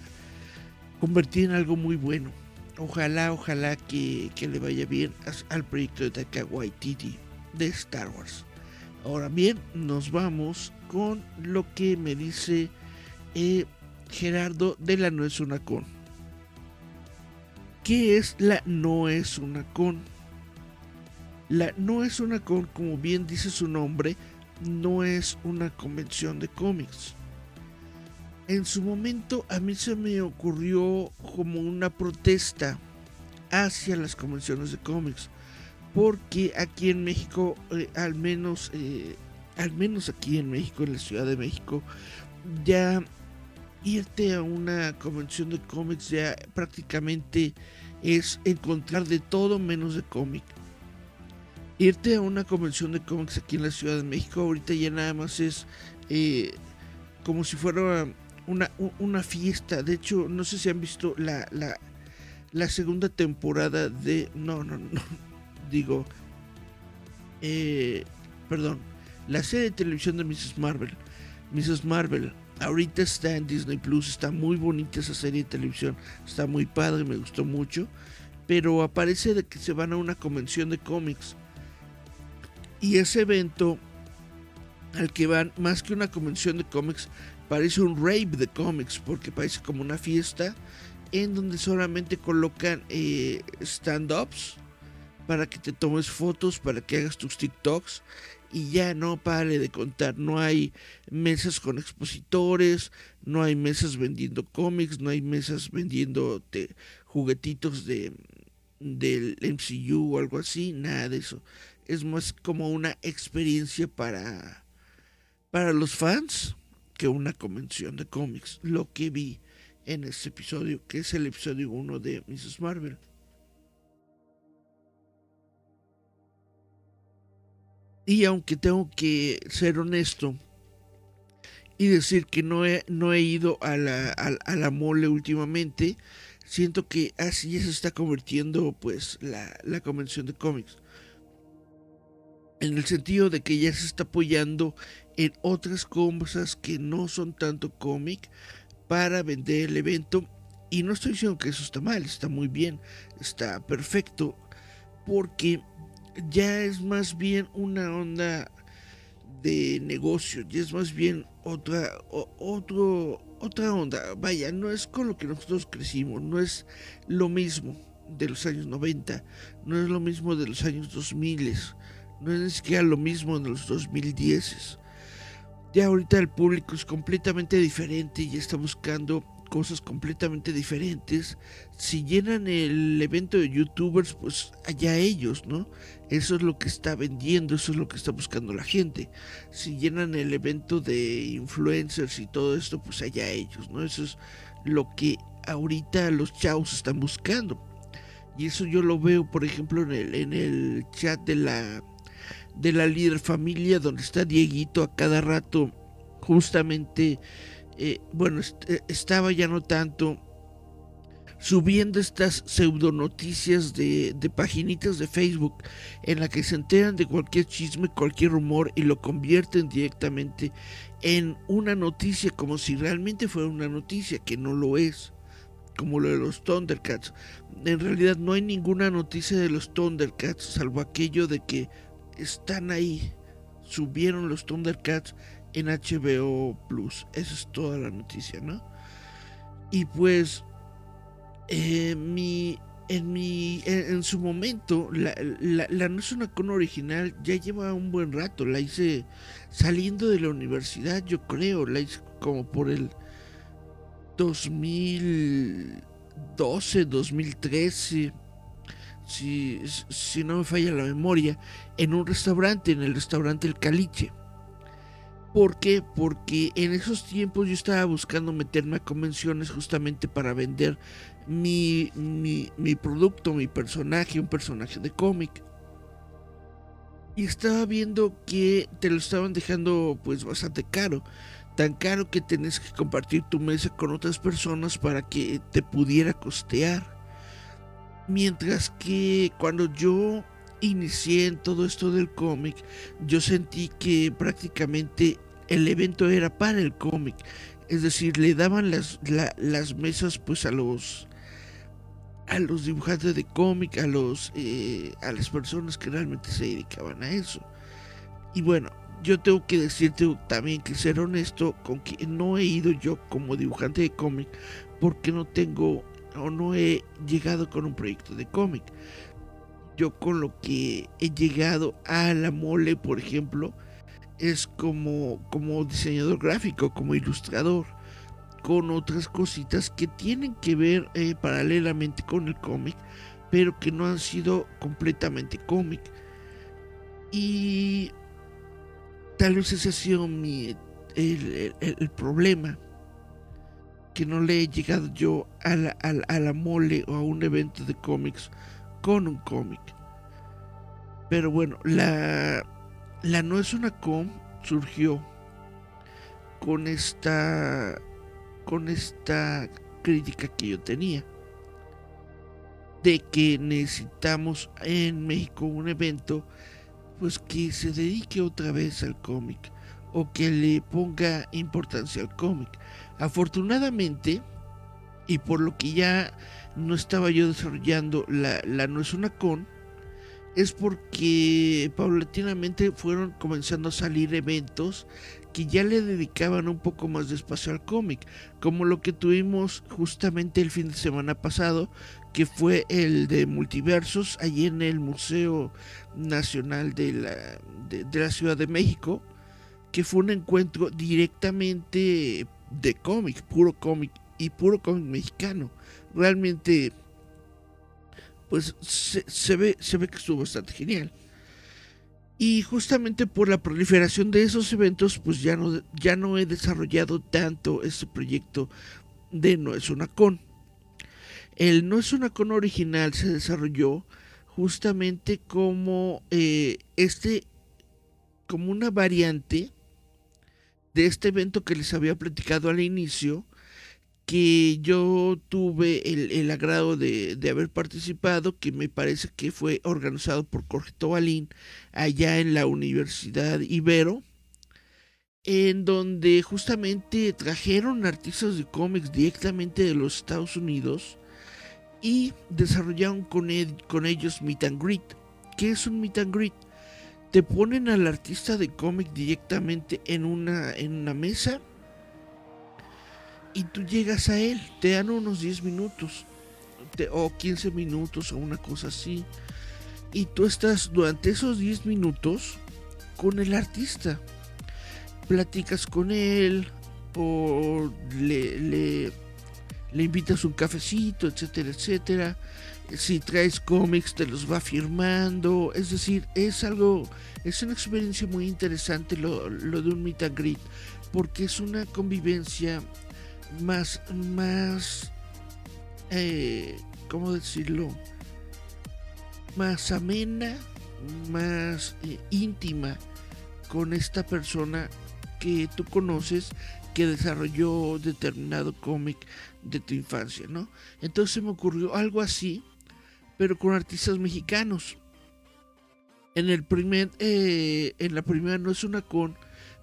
S1: convertir en algo muy bueno. Ojalá, ojalá que, le vaya bien al proyecto de Taika Waititi de Star Wars. Ahora bien, nos vamos con lo que me dice eh, Gerardo de la No es una con. ¿Qué es la no es una con? La no es una con, como bien dice su nombre, no es una convención de cómics. En su momento a mí se me ocurrió como una protesta hacia las convenciones de cómics, porque aquí en México, eh, al menos, eh, al menos aquí en México, en la Ciudad de México, ya irte a una convención de cómics ya prácticamente es encontrar de todo menos de cómic. Irte a una convención de cómics aquí en la Ciudad de México ahorita ya nada más es eh, como si fuera una, una, fiesta. De hecho, no sé si han visto la, la, segunda temporada de... No, no, no. Digo... Eh, perdón. La serie de televisión de Mrs. Marvel. Mrs. Marvel Ahorita está en Disney Plus, está muy bonita esa serie de televisión, está muy padre, me gustó mucho. Pero aparece de que se van a una convención de cómics. Y ese evento al que van, más que una convención de cómics, parece un rave de cómics, porque parece como una fiesta en donde solamente colocan eh, stand-ups para que te tomes fotos, para que hagas tus TikToks y ya no pare de contar. No hay mesas con expositores, no hay mesas vendiendo cómics, no hay mesas vendiendo juguetitos de del MCU o algo así, nada de eso. Es más como una experiencia para para los fans que una convención de cómics, lo que vi en este episodio, que es el episodio 1 de Mrs. Marvel. Y aunque tengo que ser honesto y decir que no he, no he ido a la, a, la mole últimamente, siento que así se está convirtiendo pues la, la convención de cómics. En el sentido de que ya se está apoyando en otras cosas que no son tanto cómic para vender el evento. Y no estoy diciendo que eso está mal, está muy bien, está perfecto. Porque ya es más bien una onda de negocio, ya es más bien otra, otra onda. Vaya, no es con lo que nosotros crecimos, no es lo mismo de los años 90, no es lo mismo de los años 2000, no es ni siquiera lo mismo de los 2010. Ya ahorita el público es completamente diferente y está buscando cosas completamente diferentes. Si llenan el evento de youtubers, pues allá ellos, ¿no? Eso es lo que está vendiendo, eso es lo que está buscando la gente. Si llenan el evento de influencers y todo esto, pues allá ellos, ¿no? Eso es lo que ahorita los chavos están buscando. Y eso yo lo veo, por ejemplo, en el, en el chat de la, de la líder familia, donde está Dieguito a cada rato justamente eh, bueno, eh, estaba ya no tanto subiendo estas pseudo noticias de, de paginitas de Facebook en la que se enteran de cualquier chisme, cualquier rumor y lo convierten directamente en una noticia como si realmente fuera una noticia, que no lo es, como lo de los Thundercats. En realidad no hay ninguna noticia de los Thundercats, salvo aquello de que están ahí, subieron los Thundercats en HBO Plus. Esa es toda la noticia, ¿no? Y pues eh, mi, en mi en, su momento la, la, la, no es una con original ya lleva un buen rato la hice saliendo de la universidad yo creo la hice como por el 2012 2013 si, si no me falla la memoria en un restaurante en el restaurante El Caliche ¿Por qué? Porque en esos tiempos yo estaba buscando meterme a convenciones justamente para vender mi, mi, producto, mi personaje, un personaje de cómic. Y estaba viendo que te lo estaban dejando pues bastante caro. Tan caro que tenés que compartir tu mesa con otras personas para que te pudiera costear. Mientras que cuando yo inicié en todo esto del cómic, yo sentí que prácticamente el evento era para el cómic. Es decir, le daban las, las mesas pues a los a los dibujantes de cómic, a los eh, a las personas que realmente se dedicaban a eso. Y bueno, yo tengo que decirte también que ser honesto con que no he ido yo como dibujante de cómic porque no tengo o no he llegado con un proyecto de cómic. Yo con lo que he llegado a la mole, por ejemplo, es como, como diseñador gráfico, como ilustrador, con otras cositas que tienen que ver eh, paralelamente con el cómic, pero que no han sido completamente cómic. Y tal vez ese ha sido mi, el, problema, que no le he llegado yo a la, a la mole o a un evento de cómics con un cómic. Pero bueno, la, la No es una com surgió con esta con esta crítica que yo tenía de que necesitamos en México un evento pues que se dedique otra vez al cómic o que le ponga importancia al cómic. Afortunadamente, y por lo que ya no estaba yo desarrollando la, la No es una con, es porque paulatinamente fueron comenzando a salir eventos que ya le dedicaban un poco más de espacio al cómic, como lo que tuvimos justamente el fin de semana pasado, que fue el de multiversos allí en el Museo Nacional de la, de, la Ciudad de México, que fue un encuentro directamente de cómic, puro cómic y puro cómic mexicano. Realmente pues se, ve, se ve que estuvo bastante genial. Y justamente por la proliferación de esos eventos, pues ya no, ya no he desarrollado tanto este proyecto de No es una con. El No es una con original se desarrolló justamente como eh, este, como una variante de este evento que les había platicado al inicio, que yo tuve el, agrado de, haber participado, que me parece que fue organizado por Jorge Tobalín allá en la Universidad Ibero, en donde justamente trajeron artistas de cómics directamente de los Estados Unidos y desarrollaron con, con ellos Meet and Greet. ¿Qué es un Meet and Greet? Te ponen al artista de cómic directamente en una, en una mesa y tú llegas a él, te dan unos 10 minutos o 15 minutos o una cosa así. Y tú estás durante esos 10 minutos con el artista. Platicas con él o le, le, le invitas un cafecito, etcétera, etcétera. Si traes cómics te los va firmando. Es decir, es algo, es una experiencia muy interesante lo, lo de un meet and. Porque es una convivencia más, más, eh, ¿cómo decirlo? Más amena, más eh, íntima con esta persona que tú conoces que desarrolló determinado cómic de tu infancia, ¿no? Entonces me ocurrió algo así, pero con artistas mexicanos. En el primer, eh, en la primera no es una con,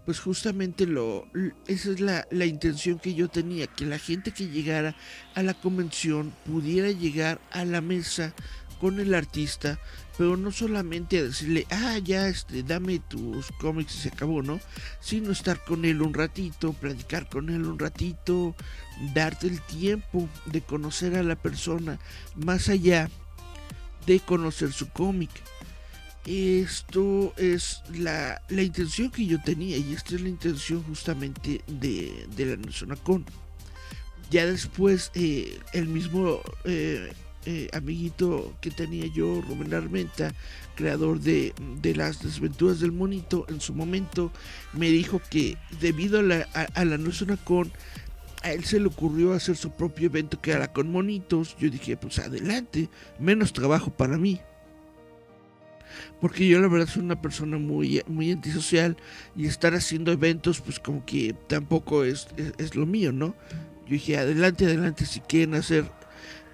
S1: pues justamente lo, esa es la, la, intención que yo tenía, que la gente que llegara a la convención pudiera llegar a la mesa con el artista, pero no solamente a decirle, ah, ya, este, dame tus cómics y se acabó, ¿no? Sino estar con él un ratito, platicar con él un ratito, darte el tiempo de conocer a la persona, más allá de conocer su cómic. Esto es la, la, intención que yo tenía y esta es la intención justamente de, de la Nación Con. Ya después eh, el mismo eh, eh, amiguito que tenía yo, Rubén Armenta, creador de, las desventuras del monito, en su momento me dijo que debido a la, a, la Con, a él se le ocurrió hacer su propio evento que era con monitos. Yo dije, pues adelante, menos trabajo para mí. Porque yo la verdad soy una persona muy, muy antisocial y estar haciendo eventos pues como que tampoco es, es lo mío, ¿no? Yo dije, adelante, adelante, si quieren hacer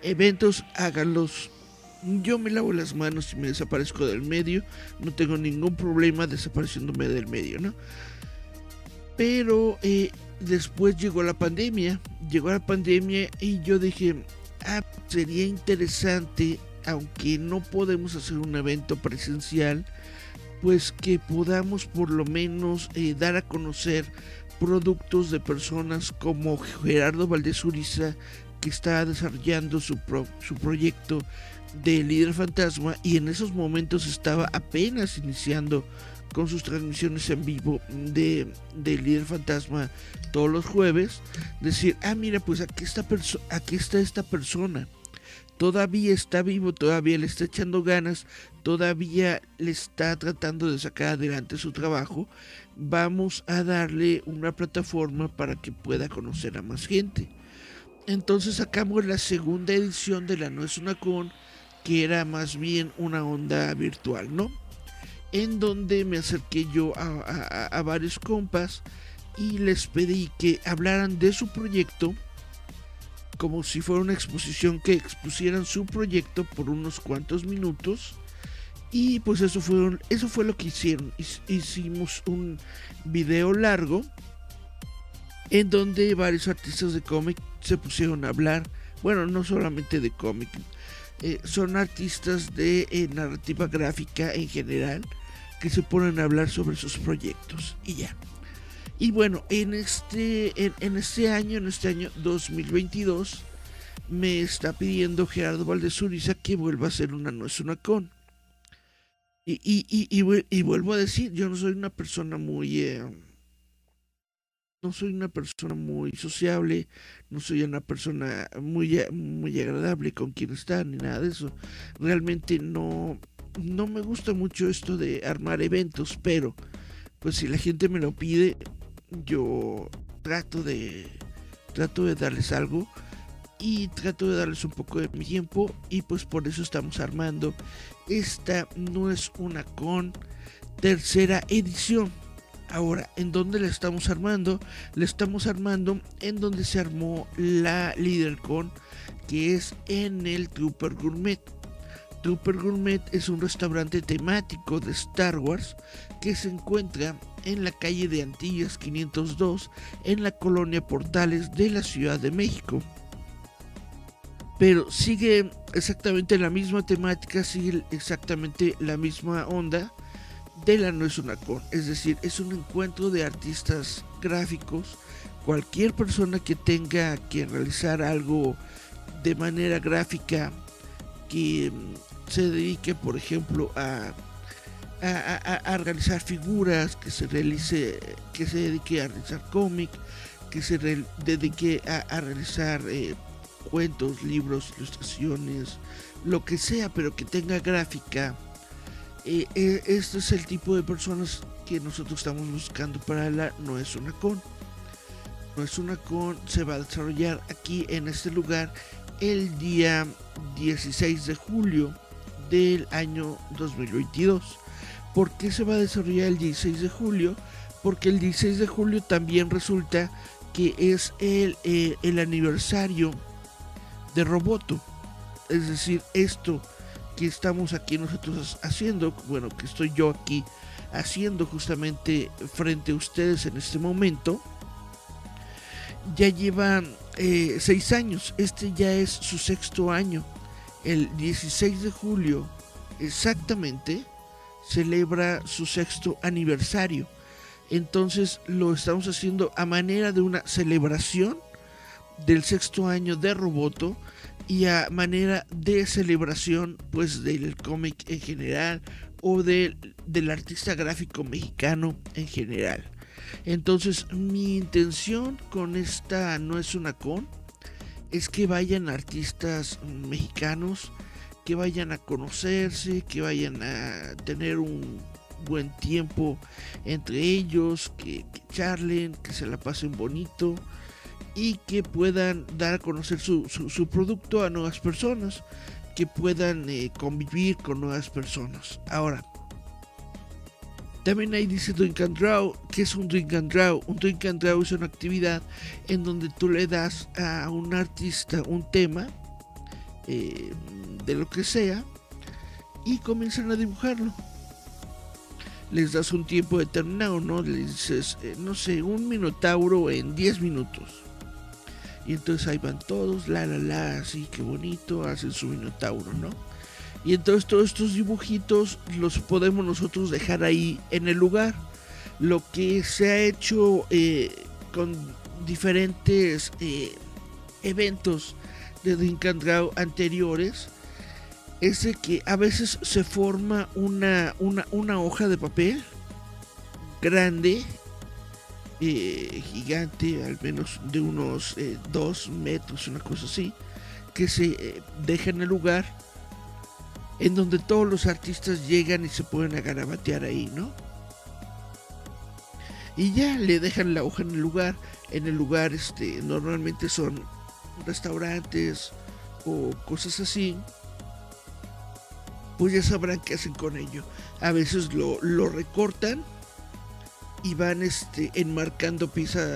S1: eventos, háganlos. Yo me lavo las manos y me desaparezco del medio. No tengo ningún problema desapareciéndome del medio, ¿no? Pero eh, después llegó la pandemia. Llegó la pandemia y yo dije, ah, sería interesante, aunque no podemos hacer un evento presencial, pues que podamos por lo menos eh, dar a conocer productos de personas como Gerardo Valdés Uriza, que está desarrollando su, su proyecto de líder fantasma y en esos momentos estaba apenas iniciando con sus transmisiones en vivo de, de líder fantasma todos los jueves. Decir ah mira pues aquí está aquí está esta persona. Todavía está vivo todavía le está echando ganas todavía le está tratando de sacar adelante su trabajo. Vamos a darle una plataforma para que pueda conocer a más gente entonces sacamos la segunda edición de la No es una con, que era más bien una onda virtual, ¿no? En donde me acerqué yo a, varios compas y les pedí que hablaran de su proyecto como si fuera una exposición que expusieran su proyecto por unos cuantos minutos. Y pues eso fue eso fue lo que hicieron. Hicimos un video largo en donde varios artistas de cómic se pusieron a hablar, bueno, no solamente de cómic, eh, son artistas de eh, narrativa gráfica en general que se ponen a hablar sobre sus proyectos y ya. Y bueno, en este, en, este año, en este año 2022, me está pidiendo Gerardo Valdezuriza que vuelva a hacer una No es una con. Y, y, vuelvo a decir, yo no soy una persona muy... Eh, no soy una persona muy sociable, no soy una persona muy, muy agradable con quien está, ni nada de eso. Realmente no, no me gusta mucho esto de armar eventos, pero pues si la gente me lo pide, yo trato de, trato de darles algo y trato de darles un poco de mi tiempo y pues por eso estamos armando. Esta no es una con tercera edición Ahora, ¿en dónde la estamos armando? La estamos armando en donde se armó la LeaderCon, que es en el Trooper Gourmet. Trooper Gourmet es un restaurante temático de Star Wars que se encuentra en la calle de Antillas 502 en la colonia Portales de la Ciudad de México. Pero sigue exactamente la misma temática, sigue exactamente la misma onda Dela no es una con, es decir, es un encuentro de artistas gráficos. Cualquier persona que tenga que realizar algo de manera gráfica, que mm, se dedique, por ejemplo, a, a, realizar figuras, que se realice, que se dedique a realizar cómic, que se dedique a, realizar eh, cuentos, libros, ilustraciones, lo que sea, pero que tenga gráfica eh, eh, este es el tipo de personas que nosotros estamos buscando para la No es una con. No es una con se va a desarrollar aquí en este lugar el día 16 de julio del año 2022. ¿Por qué se va a desarrollar el 16 de julio? Porque el 16 de julio también resulta que es el, eh, el aniversario de Roboto. Es decir, esto que estamos aquí nosotros haciendo, bueno, que estoy yo aquí haciendo justamente frente a ustedes en este momento, ya lleva eh, seis años, este ya es su sexto año. el 16 de julio exactamente celebra su sexto aniversario. Entonces lo estamos haciendo a manera de una celebración del sexto año de Roboto y a manera de celebración pues del cómic en general o del artista gráfico mexicano en general. Entonces mi intención con esta no es una con, es que vayan artistas mexicanos, que vayan a conocerse, que vayan a tener un buen tiempo entre ellos, que, charlen, que se la pasen bonito y que puedan dar a conocer su, producto a nuevas personas, que puedan eh, convivir con nuevas personas. Ahora, también ahí dice Drink and Draw. ¿Qué es un Drink and Draw? Un Drink and Draw es una actividad en donde tú le das a un artista un tema eh, de lo que sea y comienzan a dibujarlo. Les das un tiempo determinado, ¿no? Le dices, eh, no sé, un minotauro en 10 minutos. Y entonces ahí van todos, la la la, así, qué bonito, hacen su minotauro, ¿no? Y entonces todos estos dibujitos los podemos nosotros dejar ahí en el lugar. Lo que se ha hecho eh, con diferentes eh, eventos de Drink anteriores es de que a veces se forma una, una, hoja de papel grande, eh, gigante, al menos de unos dos metros, una cosa así, que se deja en el lugar en donde todos los artistas llegan y se pueden agarabatear ahí, ¿no? Y ya le dejan la hoja en el lugar. En el lugar este, normalmente son restaurantes o cosas así. Pues ya sabrán qué hacen con ello. A veces lo, recortan y van este, enmarcando pieza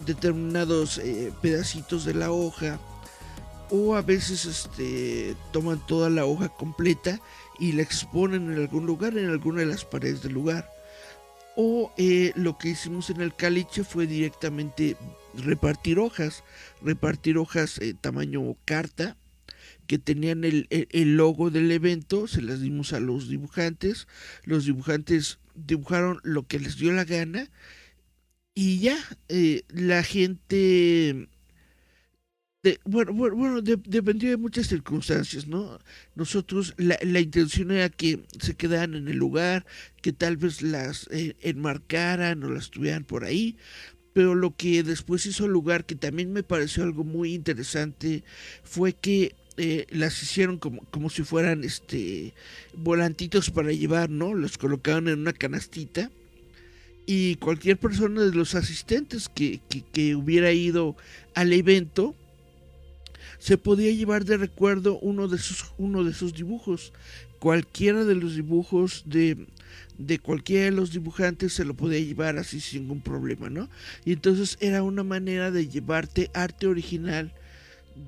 S1: determinados eh, pedacitos de la hoja o a veces este, toman toda la hoja completa y la exponen en algún lugar, en alguna de las paredes del lugar. O eh, lo que hicimos en el caliche fue directamente repartir hojas, repartir hojas eh, tamaño carta que tenían el, logo del evento, se las dimos a los dibujantes, los dibujantes dibujaron lo que les dio la gana y ya eh, la gente bueno, bueno, dependió de muchas circunstancias, ¿no? Nosotros, la, la, intención era que se quedaran en el lugar, que tal vez las eh, enmarcaran o las tuvieran por ahí, pero lo que después hizo el lugar, que también me pareció algo muy interesante, fue que eh, las hicieron como, como si fueran este volantitos para llevar, ¿no? Los colocaron en una canastita y cualquier persona de los asistentes que, que, que hubiera ido al evento, se podía llevar de recuerdo uno de sus, uno de sus dibujos. Cualquiera de los dibujos de, de cualquiera de los dibujantes se lo podía llevar así sin ningún problema, ¿no? Y entonces era una manera de llevarte arte original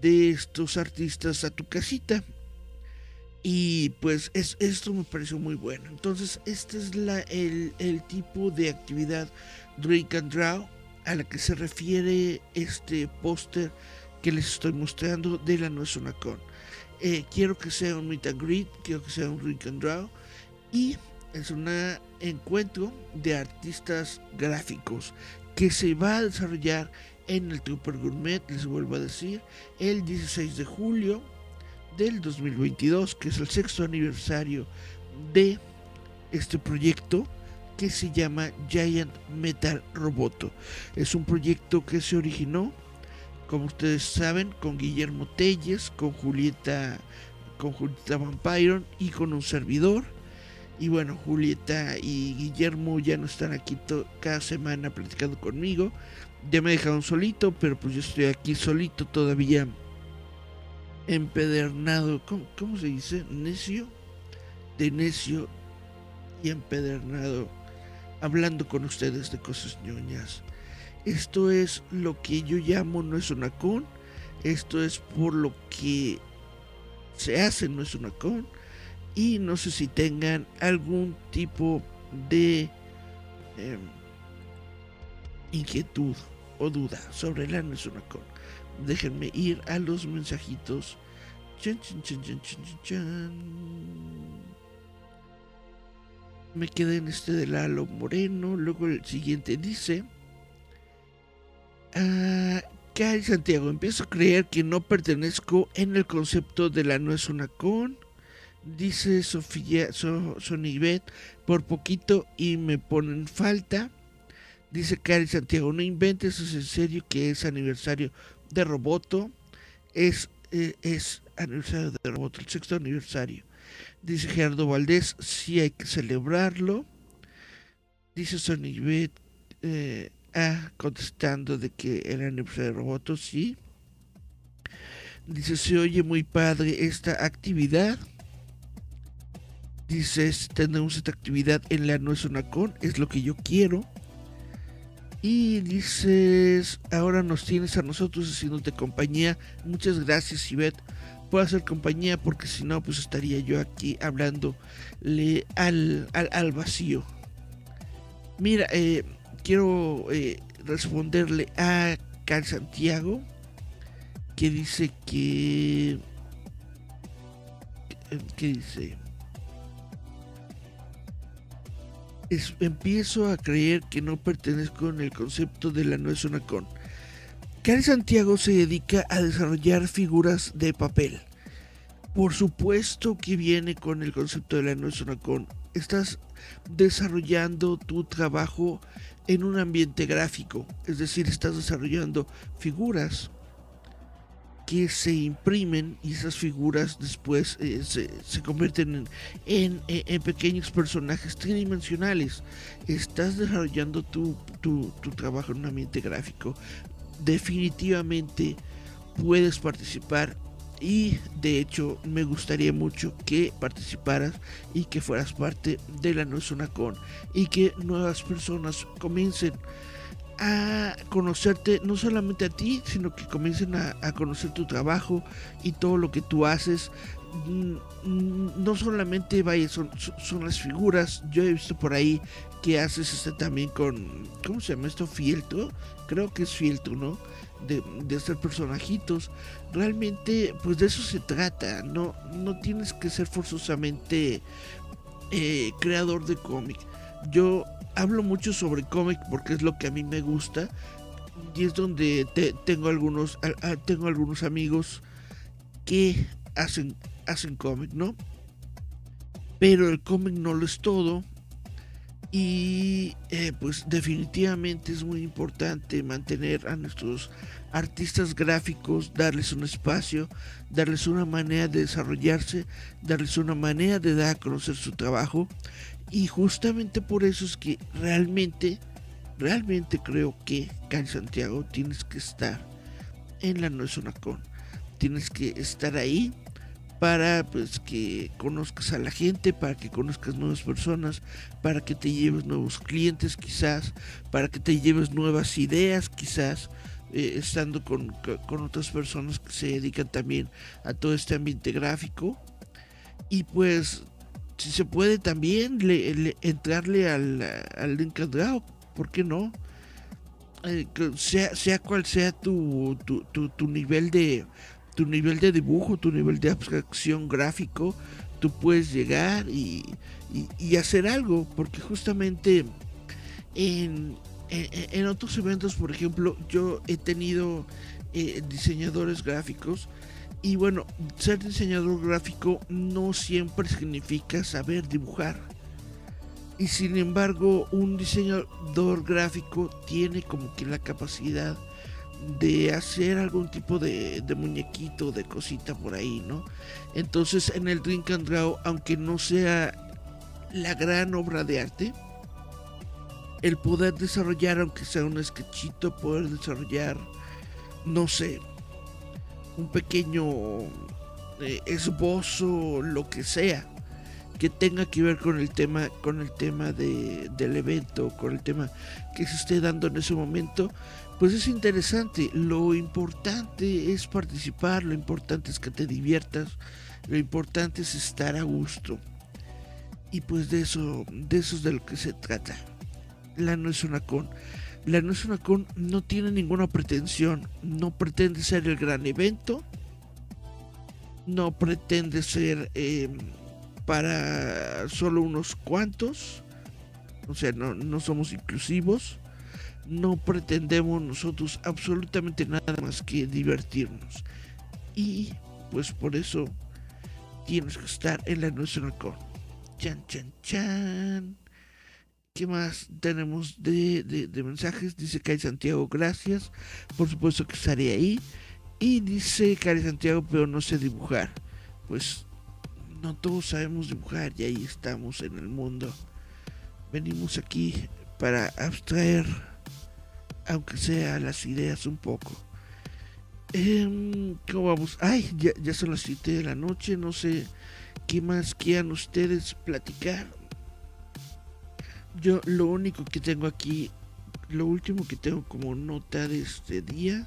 S1: de estos artistas a tu casita. Y pues es, esto me pareció muy bueno. Entonces, este es la, el, el tipo de actividad Drink and Draw a la que se refiere este póster que les estoy mostrando de la No es con. Eh, quiero que sea un meet and greet, quiero que sea un ring and draw y es un encuentro de artistas gráficos que se va a desarrollar en el Trooper Gourmet, les vuelvo a decir, el 16 de julio del 2022, que es el sexto aniversario de este proyecto que se llama Giant Metal Roboto. Es un proyecto que se originó como ustedes saben, con Guillermo Telles, con Julieta, con Julieta Vampiron y con un servidor. Y bueno, Julieta y Guillermo ya no están aquí cada semana platicando conmigo. Ya me dejaron solito, pero pues yo estoy aquí solito todavía empedernado. ¿Cómo, cómo se dice? Necio. De necio y empedernado. Hablando con ustedes de cosas ñoñas. Esto es lo que yo llamo no es una con. Esto es por lo que se hace no es una con. Y no sé si tengan algún tipo de em, inquietud o duda sobre es una con. Déjenme ir a los mensajitos. Me quedé en este de Lalo Moreno. Luego el siguiente dice. Ah, Cari Santiago, empiezo a creer que no pertenezco en el concepto de la no es una con. Dice Sofía so, Sonibet, por poquito y me ponen falta. Dice Cari Santiago, no inventes, es en serio que es aniversario de Roboto. Es, eh, es aniversario de Roboto, el sexto aniversario. Dice Gerardo Valdés, sí hay que celebrarlo. Dice Sonibet, eh, ah, contestando de que era aniversario de Roboto, sí. Dice, se oye muy padre esta actividad. Dices, tenemos esta actividad en la No es una con, es lo que yo quiero. Y dices, ahora nos tienes a nosotros haciéndote compañía. Muchas gracias, Ivette, por hacer compañía, porque si no, pues estaría yo aquí hablándole al, al, al vacío. Mira, eh, quiero eh, responderle a Cal Santiago, que dice que... que dice? Empiezo a creer que no pertenezco en el concepto de la no es una. Cari Santiago se dedica a desarrollar figuras de papel. Por supuesto que viene con el concepto de la no es una. Estás desarrollando tu trabajo en un ambiente gráfico, es decir, estás desarrollando figuras que se imprimen y esas figuras después eh, se, se, convierten en, en, en, pequeños personajes tridimensionales. Estás desarrollando tu, tu, tu, trabajo en un ambiente gráfico. Definitivamente puedes participar y de hecho me gustaría mucho que participaras y que fueras parte de la No Con y que nuevas personas comiencen a conocerte no solamente a ti, sino que comiencen a, conocer tu trabajo y todo lo que tú haces. No solamente vaya, son, son las figuras. Yo he visto por ahí que haces este también con. ¿Cómo se llama esto? Fieltro. Creo que es fieltro, ¿no? De, de hacer personajitos. Realmente, pues de eso se trata. No, no tienes que ser forzosamente eh, creador de cómic. Yo hablo mucho sobre cómic porque es lo que a mí me gusta y es donde te, tengo algunos a, tengo algunos amigos que hacen hacen cómic, ¿no? Pero el cómic no lo es todo y eh, pues definitivamente es muy importante mantener a nuestros artistas gráficos, darles un espacio, darles una manera de desarrollarse, darles una manera de dar a conocer su trabajo y justamente por eso es que realmente, realmente creo que Cali Santiago tienes que estar en la No es una con. Tienes que estar ahí para pues que conozcas a la gente, para que conozcas nuevas personas, para que te lleves nuevos clientes quizás, para que te lleves nuevas ideas quizás, eh, estando con, con otras personas que se dedican también a todo este ambiente gráfico. Y pues si se puede también le, le, entrarle al, al ¿por qué no? Eh, sea, sea cual sea tu, tu, tu, tu, nivel de tu nivel de dibujo, tu nivel de abstracción gráfico, tú puedes llegar y, y, hacer algo, porque justamente en, en, en, otros eventos, por ejemplo, yo he tenido eh, diseñadores gráficos y bueno, ser diseñador gráfico no siempre significa saber dibujar. Y sin embargo, un diseñador gráfico tiene como que la capacidad de hacer algún tipo de, de muñequito, de cosita por ahí, ¿no? Entonces en el Drink and Draw, aunque no sea la gran obra de arte, el poder desarrollar, aunque sea un sketchito, poder desarrollar, no sé, un pequeño eh, esbozo, lo que sea, que tenga que ver con el tema, con el tema de, del evento, con el tema que se esté dando en ese momento, pues es interesante. Lo importante es participar, lo importante es que te diviertas, lo importante es estar a gusto. Y pues de eso, de eso es de lo que se trata. La no es una con. La una con no tiene ninguna pretensión, no pretende ser el gran evento, no pretende ser em, para solo unos cuantos, o sea, no, no somos inclusivos, no pretendemos nosotros absolutamente nada más que divertirnos. Y pues por eso tienes que estar en la nuestra con. Chan, chan, chan. ¿Qué más tenemos de, de, mensajes? Dice Cari Santiago, gracias. Por supuesto que estaré ahí. Y dice Cari Santiago, pero no sé dibujar. Pues no todos sabemos dibujar y ahí estamos en el mundo. Venimos aquí para abstraer, aunque sea las ideas un poco. Eh, ¿Cómo vamos? Ay, ya, ya son las 7 de la noche, no sé qué más quieran ustedes platicar. Yo lo único que tengo aquí, lo último que tengo como nota de este día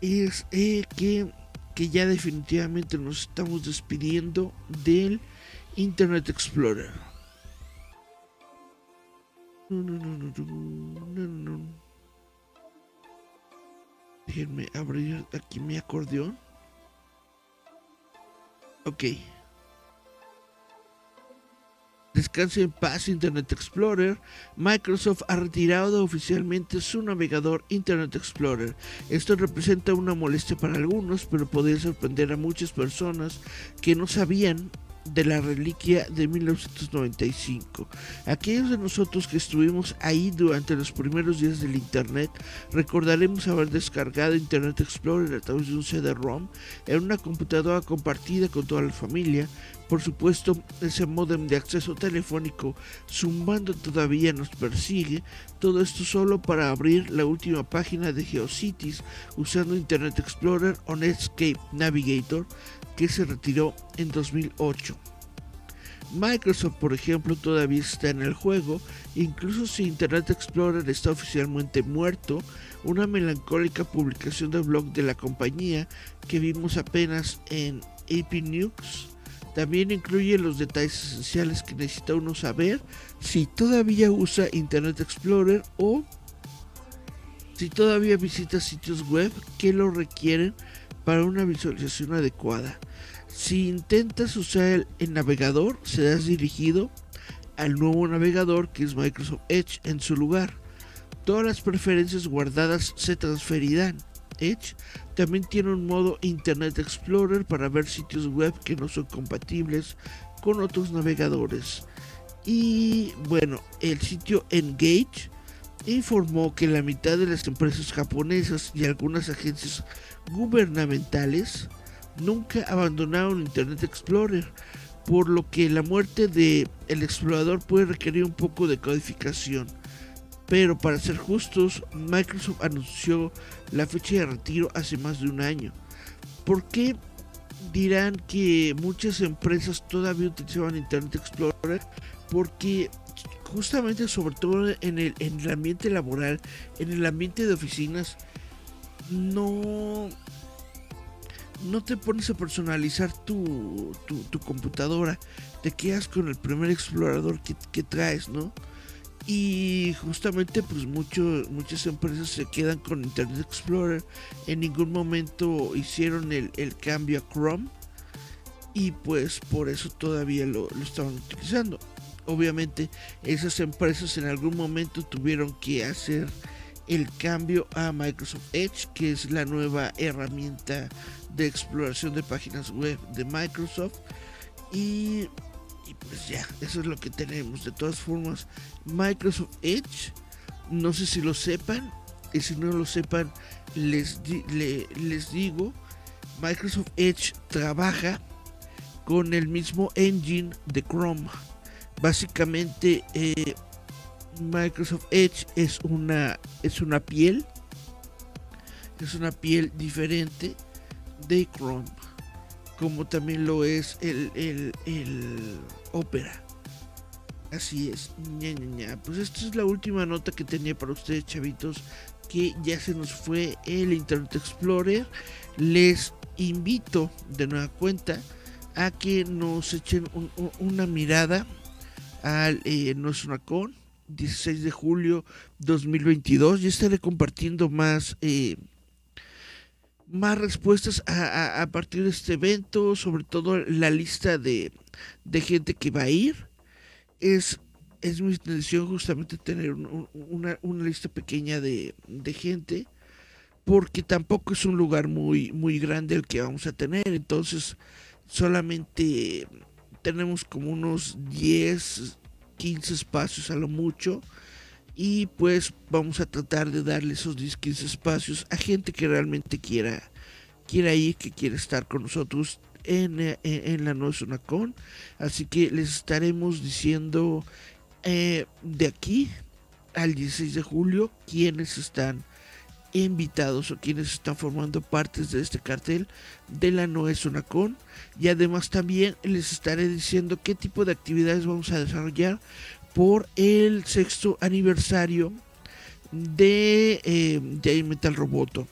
S1: es eh, que, que ya definitivamente nos estamos despidiendo del Internet Explorer. No, no, no, no, no, no, no. Déjenme abrir aquí mi acordeón. Ok. Descanse en paz Internet Explorer. Microsoft ha retirado oficialmente su navegador Internet Explorer. Esto representa una molestia para algunos, pero podría sorprender a muchas personas que no sabían de la reliquia de 1995. Aquellos de nosotros que estuvimos ahí durante los primeros días del Internet recordaremos haber descargado Internet Explorer a través de un CD-ROM en una computadora compartida con toda la familia. Por supuesto, ese modem de acceso telefónico zumbando todavía nos persigue. Todo esto solo para abrir la última página de GeoCities usando Internet Explorer o Netscape Navigator que se retiró en 2008. Microsoft, por ejemplo, todavía está en el juego, incluso si Internet Explorer está oficialmente muerto, una melancólica publicación de blog de la compañía que vimos apenas en AP News también incluye los detalles esenciales que necesita uno saber si todavía usa Internet Explorer o si todavía visita sitios web que lo requieren para una visualización adecuada. Si intentas usar el, navegador, serás dirigido al nuevo navegador que es Microsoft Edge en su lugar. Todas las preferencias guardadas se transferirán. Edge también tiene un modo Internet Explorer para ver sitios web que no son compatibles con otros navegadores. Y bueno, el sitio Engage informó que la mitad de las empresas japonesas y algunas agencias gubernamentales nunca abandonaron Internet Explorer, por lo que la muerte de el explorador puede requerir un poco de codificación. Pero para ser justos, Microsoft anunció la fecha de retiro hace más de un año. ¿Por qué dirán que muchas empresas todavía utilizaban Internet Explorer? Porque justamente sobre todo en el, en el ambiente laboral, en el ambiente de oficinas, no no te pones a personalizar tu, tu, computadora, te quedas con el primer explorador que, traes, ¿no? Y justamente pues muchas empresas se quedan con Internet Explorer, en ningún momento hicieron el, cambio a Chrome y pues por eso todavía lo, lo estaban utilizando. Obviamente esas empresas en algún momento tuvieron que hacer el cambio a Microsoft Edge, que es la nueva herramienta de exploración de páginas web de Microsoft. Y, pues ya, eso es lo que tenemos. De todas formas, Microsoft Edge, no sé si lo sepan, y si no lo sepan, les, les digo, Microsoft Edge trabaja con el mismo engine de Chrome. Básicamente, eh, Microsoft Edge es una, es una piel, es una piel diferente de Chrome, como también lo es el, el, Opera. Así es, Pues esta es la última nota que tenía para ustedes, chavitos, que ya se nos fue el Internet Explorer. Les invito de nueva cuenta a que nos echen una mirada al eh, nuestro Nacon 16 de julio 2022. Ya estaré compartiendo más, eh, más respuestas a, partir de este evento, sobre todo la lista de, gente que va a ir. Es, es mi intención justamente tener una, lista pequeña de, gente, porque tampoco es un lugar muy, muy grande el que vamos a tener, entonces solamente tenemos como unos 10, 15 espacios a lo mucho y pues vamos a tratar de darle esos 10, 15 espacios a gente que realmente quiera, quiera ir, que quiera estar con nosotros en, en, la Con. Así que les estaremos diciendo eh, de aquí al 16 de julio quienes están invitados o quienes están formando partes de este cartel de la No y además también les estaré diciendo qué tipo de actividades vamos a desarrollar por el sexto aniversario de, eh, Metal Roboto.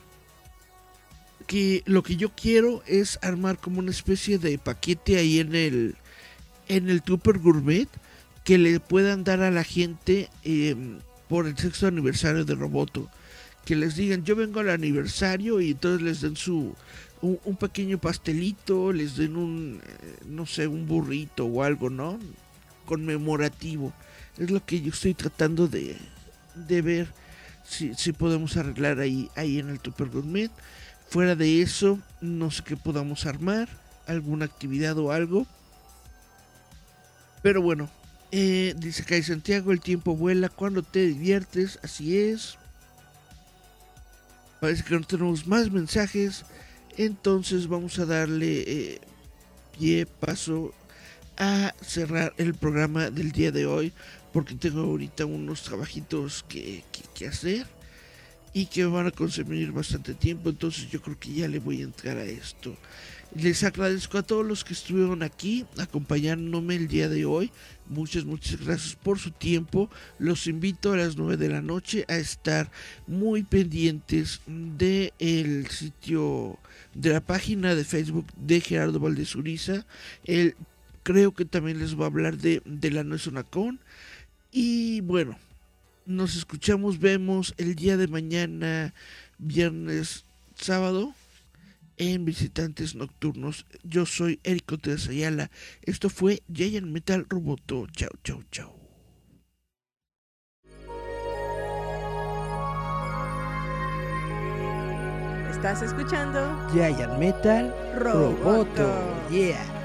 S1: Que lo que yo quiero es armar como una especie de paquete ahí en el en el Trooper Gourmet que le puedan dar a la gente em, por el sexto aniversario de Roboto. Que les digan, yo vengo al aniversario y entonces les den su un, un pequeño pastelito, les den un, eh, no sé, un burrito o algo, ¿no? Conmemorativo. Es lo que yo estoy tratando de, ver si, si, podemos arreglar ahí, ahí en el Super Gourmet. Fuera de eso, no sé qué podamos armar, alguna actividad o algo. Pero bueno, eh, dice Kai Santiago, el tiempo vuela cuando te diviertes, así es. Parece que no tenemos más mensajes, entonces vamos a darle eh, pie, paso a cerrar el programa del día de hoy porque tengo ahorita unos trabajitos que, hacer y que van a consumir bastante tiempo, entonces yo creo que ya le voy a entrar a esto. Les agradezco a todos los que estuvieron aquí acompañándome el día de hoy. Muchas, muchas gracias por su tiempo. Los invito a las 9 de la noche a estar muy pendientes del el sitio de la página de Facebook de Gerardo Valdez Uriza. Él creo que también les va a hablar de, de la No con y bueno, nos escuchamos, vemos el día de mañana, viernes, sábado, en Visitantes Nocturnos. Yo soy Eric de Ayala. Esto fue Giant Metal Roboto. Chao, chao, chao.
S2: Estás escuchando
S3: Giant Metal Roboto. Yeah.